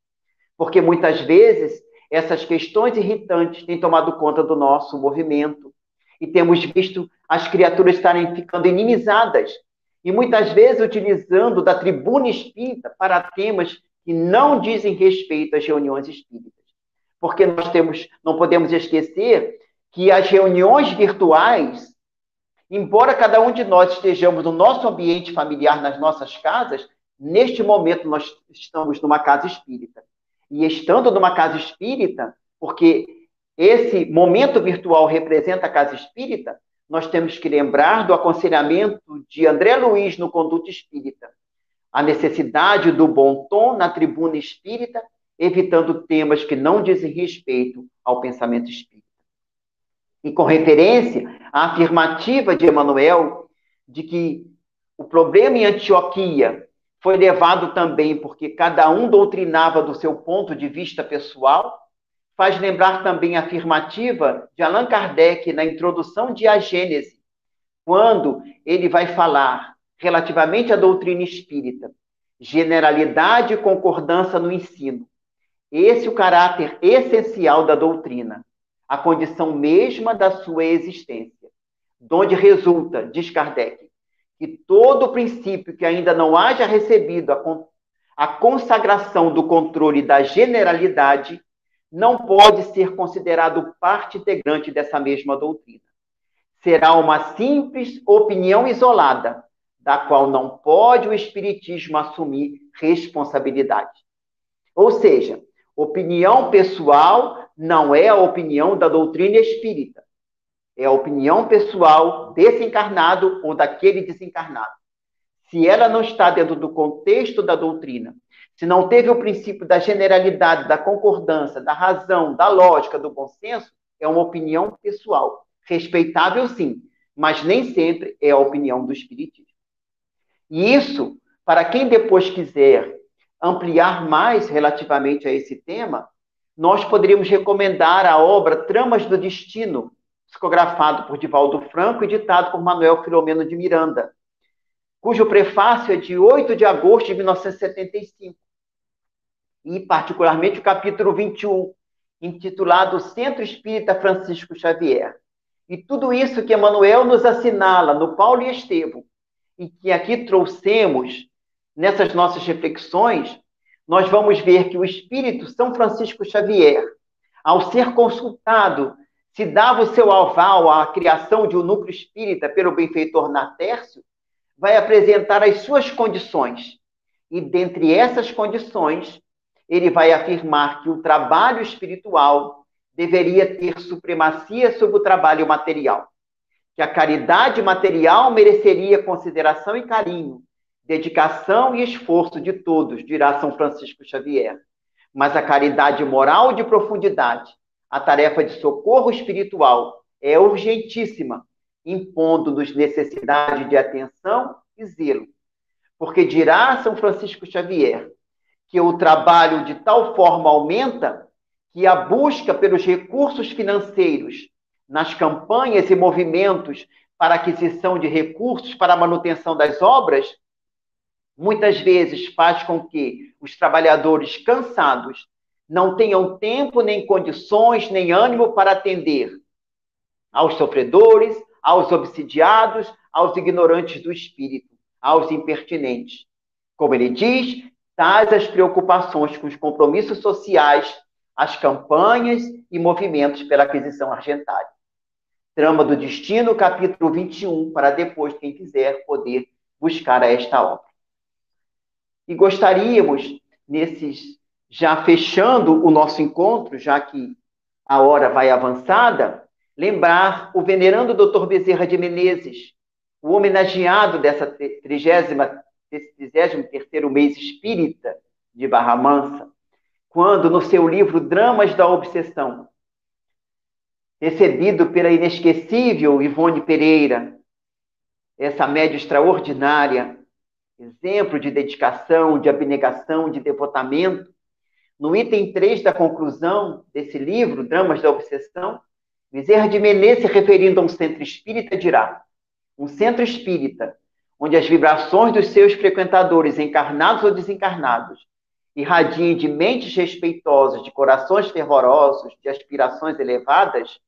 Porque muitas vezes essas questões irritantes têm tomado conta do nosso movimento e temos visto as criaturas estarem ficando inimizadas e muitas vezes utilizando da tribuna espírita para temas que não dizem respeito às reuniões espíritas. Porque nós temos, não podemos esquecer que as reuniões virtuais, embora cada um de nós estejamos no nosso ambiente familiar, nas nossas casas, neste momento nós estamos numa casa espírita. E estando numa casa espírita, porque esse momento virtual representa a casa espírita, nós temos que lembrar do aconselhamento de André Luiz no Conduto Espírita. A necessidade do bom tom na tribuna espírita, evitando temas que não dizem respeito ao pensamento espírita. E com referência à afirmativa de Emmanuel de que o problema em Antioquia foi levado também porque cada um doutrinava do seu ponto de vista pessoal, faz lembrar também a afirmativa de Allan Kardec na introdução de A Gênese, quando ele vai falar relativamente à doutrina espírita, generalidade e concordância no ensino. Esse é o caráter essencial da doutrina, a condição mesma da sua existência, donde resulta, diz Kardec, que todo princípio que ainda não haja recebido a, consagração do controle da generalidade não pode ser considerado parte integrante dessa mesma doutrina. Será uma simples opinião isolada, da qual não pode o Espiritismo assumir responsabilidade. Ou seja, opinião pessoal não é a opinião da doutrina espírita é a opinião pessoal desse encarnado ou daquele desencarnado. Se ela não está dentro do contexto da doutrina, se não teve o princípio da generalidade, da concordância, da razão, da lógica, do bom senso, é uma opinião pessoal. Respeitável, sim, mas nem sempre é a opinião do Espiritismo. E isso, para quem depois quiser ampliar mais relativamente a esse tema, nós poderíamos recomendar a obra Tramas do Destino, psicografado por Divaldo Franco e ditado por Manuel Filomeno de Miranda, cujo prefácio é de 8 de agosto de 1975, e particularmente o capítulo 21, intitulado Centro Espírita Francisco Xavier. E tudo isso que Emmanuel nos assinala no Paulo e Estevão, e que aqui trouxemos nessas nossas reflexões, nós vamos ver que o Espírito São Francisco Xavier, ao ser consultado se dava o seu aval à criação de um núcleo espírita pelo benfeitor Natércio, vai apresentar as suas condições. E dentre essas condições, ele vai afirmar que o trabalho espiritual deveria ter supremacia sobre o trabalho material, que a caridade material mereceria consideração e carinho, dedicação e esforço de todos, dirá São Francisco Xavier. Mas a caridade moral de profundidade, a tarefa de socorro espiritual é urgentíssima, impondo-nos necessidade de atenção e zelo. Porque dirá São Francisco Xavier que o trabalho de tal forma aumenta que a busca pelos recursos financeiros nas campanhas e movimentos para aquisição de recursos para a manutenção das obras muitas vezes faz com que os trabalhadores cansados não tenham tempo, nem condições, nem ânimo para atender aos sofredores, aos obsidiados, aos ignorantes do espírito, aos impertinentes. Como ele diz, tais as preocupações com os compromissos sociais, as campanhas e movimentos pela aquisição argentária. Trama do Destino, capítulo 21, para depois, quem quiser, poder buscar esta obra. E gostaríamos, nesses, já fechando o nosso encontro, já que a hora vai avançada, lembrar o venerando Dr. Bezerra de Menezes, o homenageado dessa trigésima desse 33º mês espírita de Barra Mansa, quando no seu livro Dramas da Obsessão, recebido pela inesquecível Ivone Pereira, essa média extraordinária, exemplo de dedicação, de abnegação, de devotamento, no item 3 da conclusão desse livro, Dramas da Obsessão, Bezerra de Menezes, referindo a um centro espírita, dirá: um centro espírita onde as vibrações dos seus frequentadores, encarnados ou desencarnados, irradiem de mentes respeitosas, de corações fervorosos, de aspirações elevadas,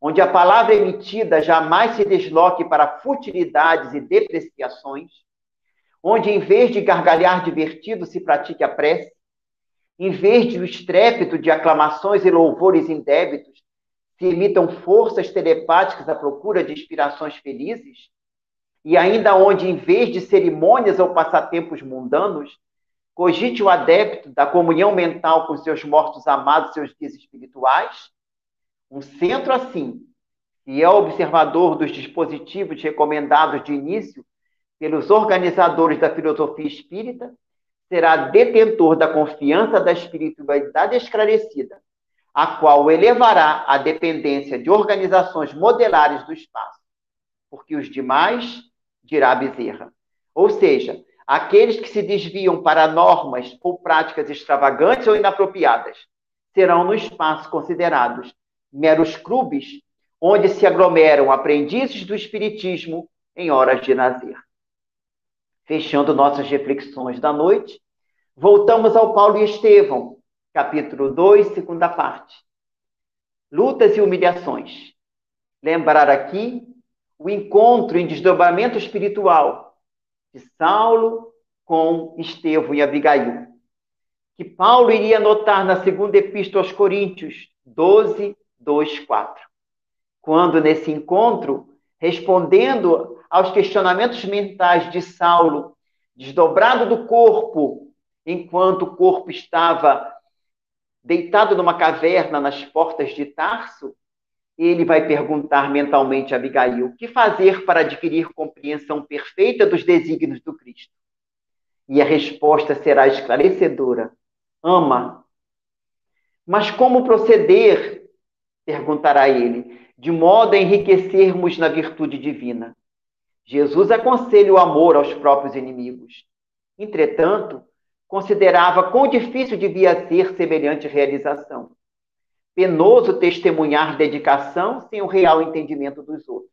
onde a palavra emitida jamais se desloque para futilidades e depreciações, onde em vez de gargalhar divertido se pratique a prece, em vez de o estrépito de aclamações e louvores indébitos, se emitam forças telepáticas à procura de inspirações felizes, e ainda onde, em vez de cerimônias ou passatempos mundanos, cogite o adepto da comunhão mental com seus mortos amados, seus guias espirituais, um centro assim, e é observador dos dispositivos recomendados de início pelos organizadores da filosofia espírita, será detentor da confiança da espiritualidade esclarecida, a qual elevará a dependência de organizações modelares do espaço, porque os demais dirá Bezerra. Ou seja, aqueles que se desviam para normas ou práticas extravagantes ou inapropriadas serão no espaço considerados meros clubes onde se aglomeram aprendizes do espiritismo em horas de lazer. Fechando nossas reflexões da noite, voltamos ao Paulo e Estevão, capítulo 2, segunda parte. Lutas e humilhações. Lembrar aqui o encontro em desdobramento espiritual de Saulo com Estevão e Abigail, que Paulo iria notar na segunda epístola aos Coríntios 12, 2, 4. Quando nesse encontro, respondendo aos questionamentos mentais de Saulo, desdobrado do corpo, enquanto o corpo estava deitado numa caverna nas portas de Tarso, ele vai perguntar mentalmente a Abigail: o que fazer para adquirir compreensão perfeita dos desígnios do Cristo? E a resposta será esclarecedora: ama. Mas como proceder? perguntará ele, de modo a enriquecermos na virtude divina. Jesus aconselha o amor aos próprios inimigos. Entretanto, considerava quão difícil devia ser semelhante realização Penoso testemunhar dedicação sem o real entendimento dos outros.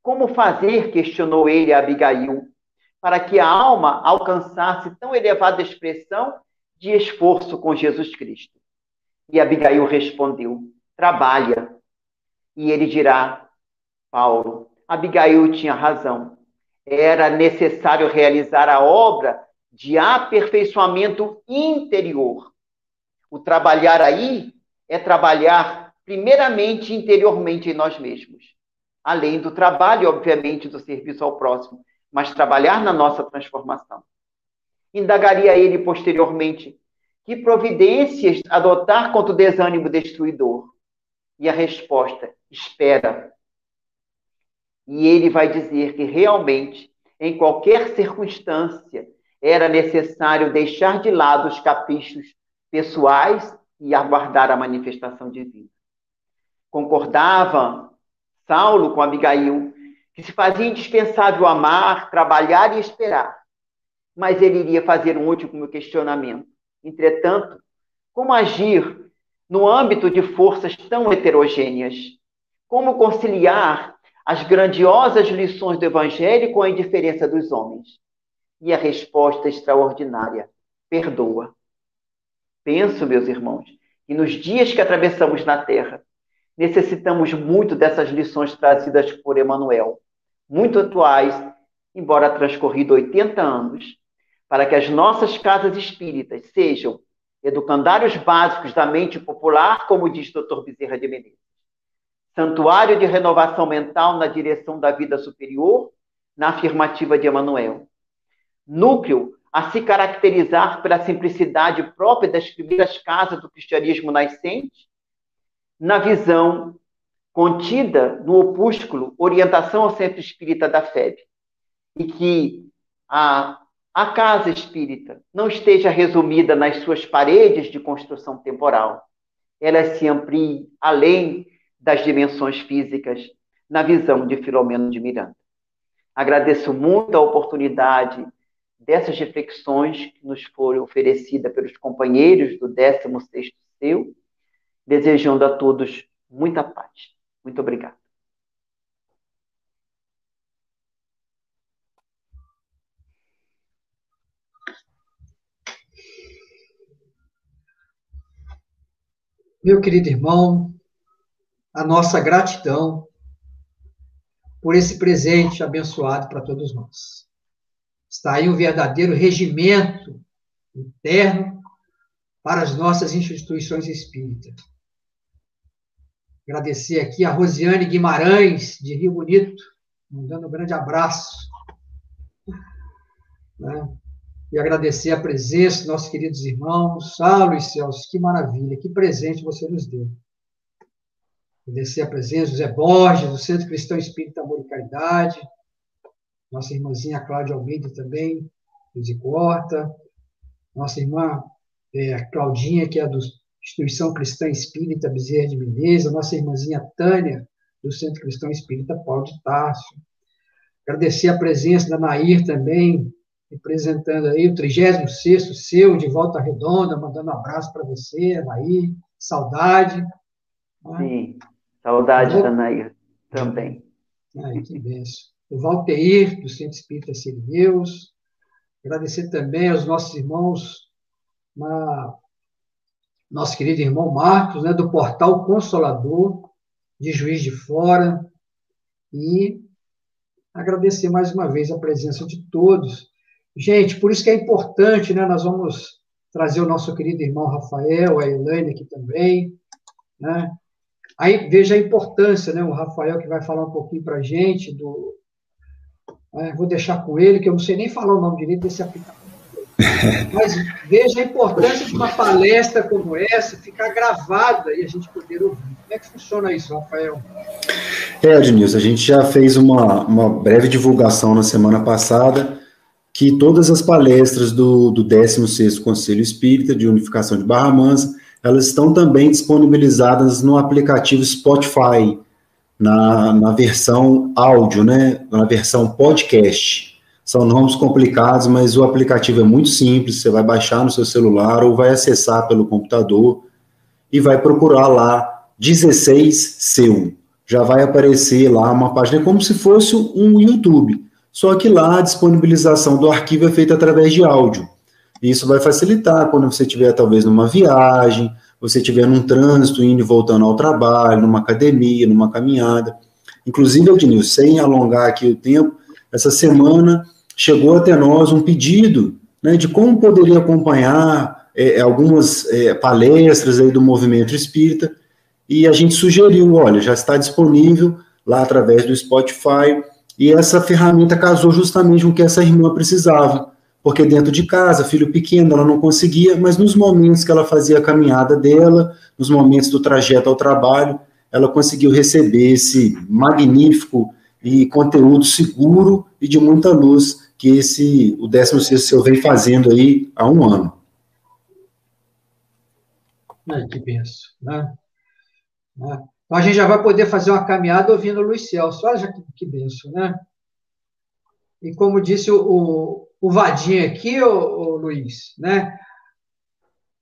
Como fazer, questionou ele a Abigail, para que a alma alcançasse tão elevada expressão de esforço com Jesus Cristo? E Abigail respondeu: trabalha. E ele dirá: Paulo, Abigail tinha razão. Era necessário realizar a obra de aperfeiçoamento interior. O trabalhar aí é trabalhar primeiramente interiormente em nós mesmos, além do trabalho, obviamente, do serviço ao próximo, mas trabalhar na nossa transformação. Indagaria ele posteriormente que providências adotar contra o desânimo destruidor? E a resposta: espera. E ele vai dizer que realmente, em qualquer circunstância, era necessário deixar de lado os caprichos pessoais e aguardar a manifestação divina. Concordava Saulo com Abigail que se fazia indispensável amar, trabalhar e esperar. Mas ele iria fazer um último questionamento. Entretanto, como agir no âmbito de forças tão heterogêneas? Como conciliar as grandiosas lições do Evangelho com a indiferença dos homens? E a resposta extraordinária: perdoa. Penso, meus irmãos, que nos dias que atravessamos na Terra, necessitamos muito dessas lições trazidas por Emmanuel, muito atuais, embora transcorrido 80 anos, para que as nossas casas espíritas sejam educandários básicos da mente popular, como diz Dr. Bezerra de Menezes, santuário de renovação mental na direção da vida superior, na afirmativa de Emmanuel, núcleo a se caracterizar pela simplicidade própria das primeiras casas do cristianismo nascente, na visão contida no opúsculo Orientação ao Centro Espírita da FEB, e que a, a casa espírita não esteja resumida nas suas paredes de construção temporal, ela se amplie além das dimensões físicas, na visão de Filomeno de Miranda. Agradeço muito a oportunidade dessas reflexões que nos foram oferecidas pelos companheiros do 16º seu, desejando a todos muita paz. Muito obrigado. Meu querido irmão, a nossa gratidão por esse presente abençoado para todos nós. Está aí um verdadeiro regimento interno para as nossas instituições espíritas. Agradecer aqui a Rosiane Guimarães, de Rio Bonito, mandando um grande abraço. Né? E agradecer a presença dos nossos queridos irmãos, Saulo e Celso, que maravilha, que presente você nos deu. Agradecer a presença do Zé Borges, do Centro Cristão Espírita Amor e Caridade, nossa irmãzinha Cláudia Almeida também, de Corta, nossa irmã é, Claudinha, que é da Instituição Cristã Espírita Bezerra de Menezes, nossa irmãzinha Tânia, do Centro Cristão Espírita Paulo de Tarso. Agradecer a presença da Nair também, representando aí o 36 seu, de Volta Redonda, mandando um abraço para você, Nair, saudade. Sim, saudade da Nair também. Ai, que benção o Valteir, do Centro Espírita Deus. Agradecer também aos nossos irmãos, na, nosso querido irmão Marcos, né, do Portal Consolador, de Juiz de Fora. E agradecer mais uma vez a presença de todos. Gente, por isso que é importante, né? Nós vamos trazer o nosso querido irmão Rafael, a Elaine aqui também, né? Aí veja a importância, né? O Rafael que vai falar um pouquinho para a gente do, é, vou deixar com ele, que eu não sei nem falar o nome direito desse aplicativo. Mas veja a importância de uma palestra como essa ficar gravada e a gente poder ouvir. Como é que funciona isso, Rafael? É, Adnilson, a gente já fez uma, uma breve divulgação na semana passada que todas as palestras do, do 16º Conselho Espírita de Unificação de Barra Mansa, elas estão também disponibilizadas no aplicativo Spotify, na, na versão áudio, né? Na versão podcast. São nomes complicados, mas o aplicativo é muito simples. Você vai baixar no seu celular ou vai acessar pelo computador e vai procurar lá 16 seu. Já vai aparecer lá uma página, é como se fosse um YouTube. Só que lá a disponibilização do arquivo é feita através de áudio. Isso vai facilitar quando você estiver, talvez, numa viagem, você estiver num trânsito, indo e voltando ao trabalho, numa academia, numa caminhada. Inclusive, Ednil, sem alongar aqui o tempo, essa semana chegou até nós um pedido né, de como poderia acompanhar é, algumas é, palestras aí do movimento espírita, e a gente sugeriu, olha, já está disponível lá através do Spotify, e essa ferramenta casou justamente com o que essa irmã precisava, porque dentro de casa, filho pequeno, ela não conseguia, mas nos momentos que ela fazia a caminhada dela, nos momentos do trajeto ao trabalho, ela conseguiu receber esse magnífico e conteúdo seguro e de muita luz que esse o 16 seu vem fazendo aí há um ano. Ai, que benção, né? né? Então a gente já vai poder fazer uma caminhada ouvindo o Luiz Celso. Olha que, que benção, né? E como disse o, o, Vadinho aqui, o, o Luiz, né?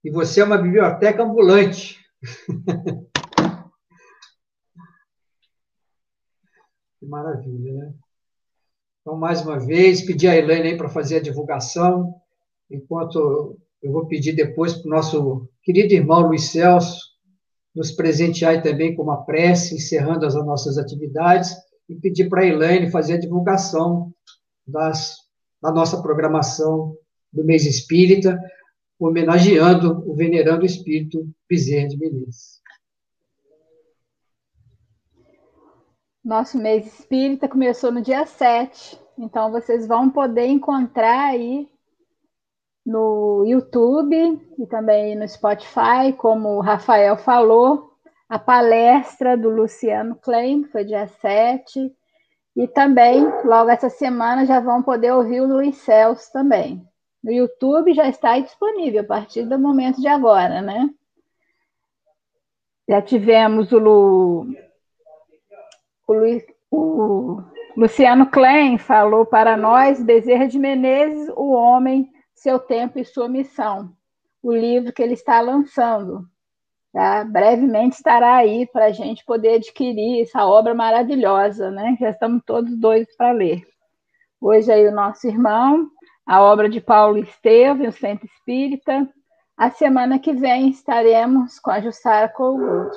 E você é uma biblioteca ambulante. que maravilha, né? Então, mais uma vez, pedir a Elaine aí para fazer a divulgação, enquanto eu vou pedir depois para o nosso querido irmão Luiz Celso nos presentear também com uma prece, encerrando as nossas atividades, e pedir para a Elaine fazer a divulgação das, da nossa programação do mês espírita, homenageando o venerando espírito Bezerra de Menezes. Nosso mês espírita começou no dia 7, então vocês vão poder encontrar aí no YouTube e também no Spotify, como o Rafael falou, a palestra do Luciano Klein, que foi dia 7, e também, logo essa semana, já vão poder ouvir o Luiz Celso também. No YouTube já está disponível a partir do momento de agora, né? Já tivemos o, Lu, o, Lu, o Luciano Klein falou para nós, Bezerra de Menezes, o homem, seu tempo e sua missão. O livro que ele está lançando. Tá? Brevemente estará aí para a gente poder adquirir essa obra maravilhosa, né? Já estamos todos doidos para ler. Hoje aí o nosso irmão, a obra de Paulo Estevam, o Centro Espírita. A semana que vem estaremos com a Jussara Colwood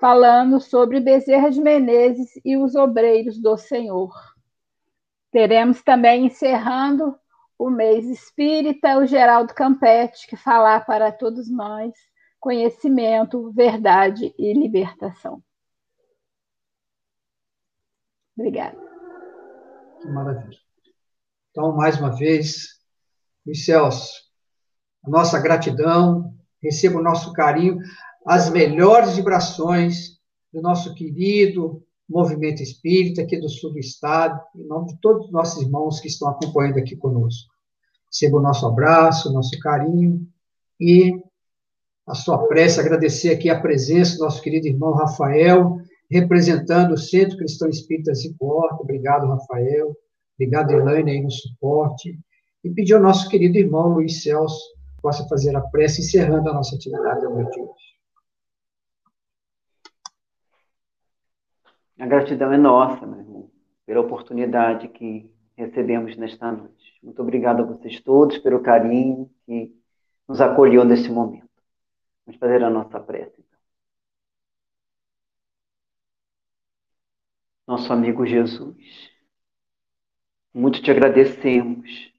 falando sobre Bezerra de Menezes e os obreiros do Senhor. Teremos também, encerrando o mês espírita, o Geraldo Campete, que falar para todos nós conhecimento, verdade e libertação. Obrigada. Que maravilha. Então, mais uma vez, Celso, a nossa gratidão, receba o nosso carinho as melhores vibrações do nosso querido movimento espírita aqui do sul do estado, em nome de todos os nossos irmãos que estão acompanhando aqui conosco. Receba o nosso abraço, o nosso carinho e a sua prece, agradecer aqui a presença do nosso querido irmão Rafael, representando o Centro Cristão Espírita Ziporta. Obrigado, Rafael. Obrigado, Elaine, aí no suporte. E pedir ao nosso querido irmão Luiz Celso possa fazer a prece, encerrando a nossa atividade de hoje. A gratidão é nossa, meu irmão, pela oportunidade que recebemos nesta noite. Muito obrigado a vocês todos pelo carinho que nos acolheu nesse momento. Vamos fazer a nossa prece, então. Nosso amigo Jesus, muito te agradecemos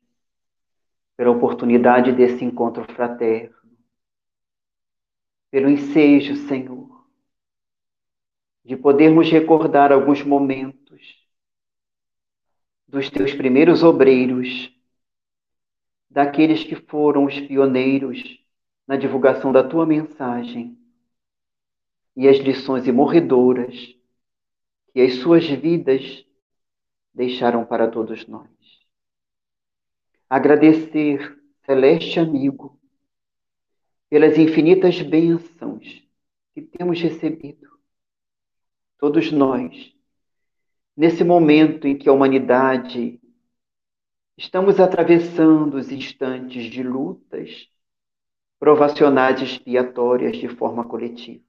pela oportunidade desse encontro fraterno, pelo ensejo, Senhor, de podermos recordar alguns momentos dos teus primeiros obreiros, daqueles que foram os pioneiros na divulgação da tua mensagem e as lições imorredoras que as suas vidas deixaram para todos nós. Agradecer, celeste amigo, pelas infinitas bênçãos que temos recebido todos nós, nesse momento em que a humanidade estamos atravessando os instantes de lutas provacionais expiatórias de forma coletiva.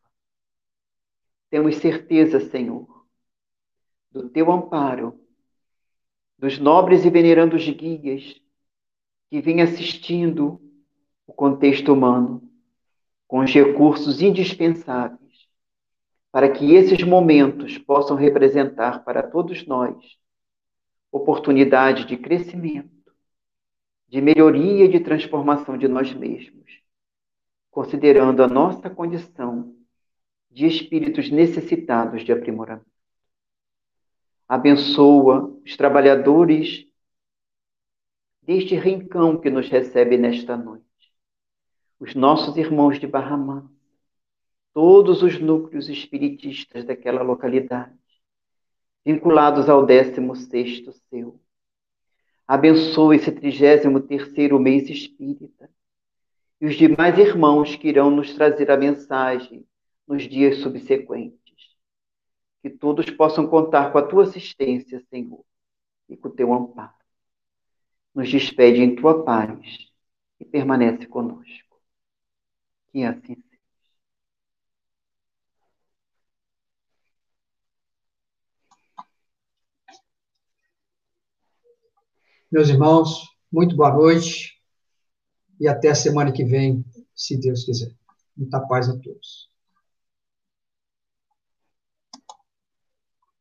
Temos certeza, Senhor, do teu amparo, dos nobres e venerandos guias que vêm assistindo o contexto humano com os recursos indispensáveis para que esses momentos possam representar para todos nós oportunidade de crescimento, de melhoria e de transformação de nós mesmos, considerando a nossa condição de espíritos necessitados de aprimoramento. Abençoa os trabalhadores deste rincão que nos recebe nesta noite. Os nossos irmãos de Barramã, todos os núcleos espiritistas daquela localidade, vinculados ao 16º seu. Abençoa esse 33º mês espírita e os demais irmãos que irão nos trazer a mensagem nos dias subsequentes. Que todos possam contar com a tua assistência, Senhor, e com o teu amparo. Nos despede em tua paz e permanece conosco. Que assim seja. Meus irmãos, muito boa noite e até a semana que vem, se Deus quiser. Muita paz a todos.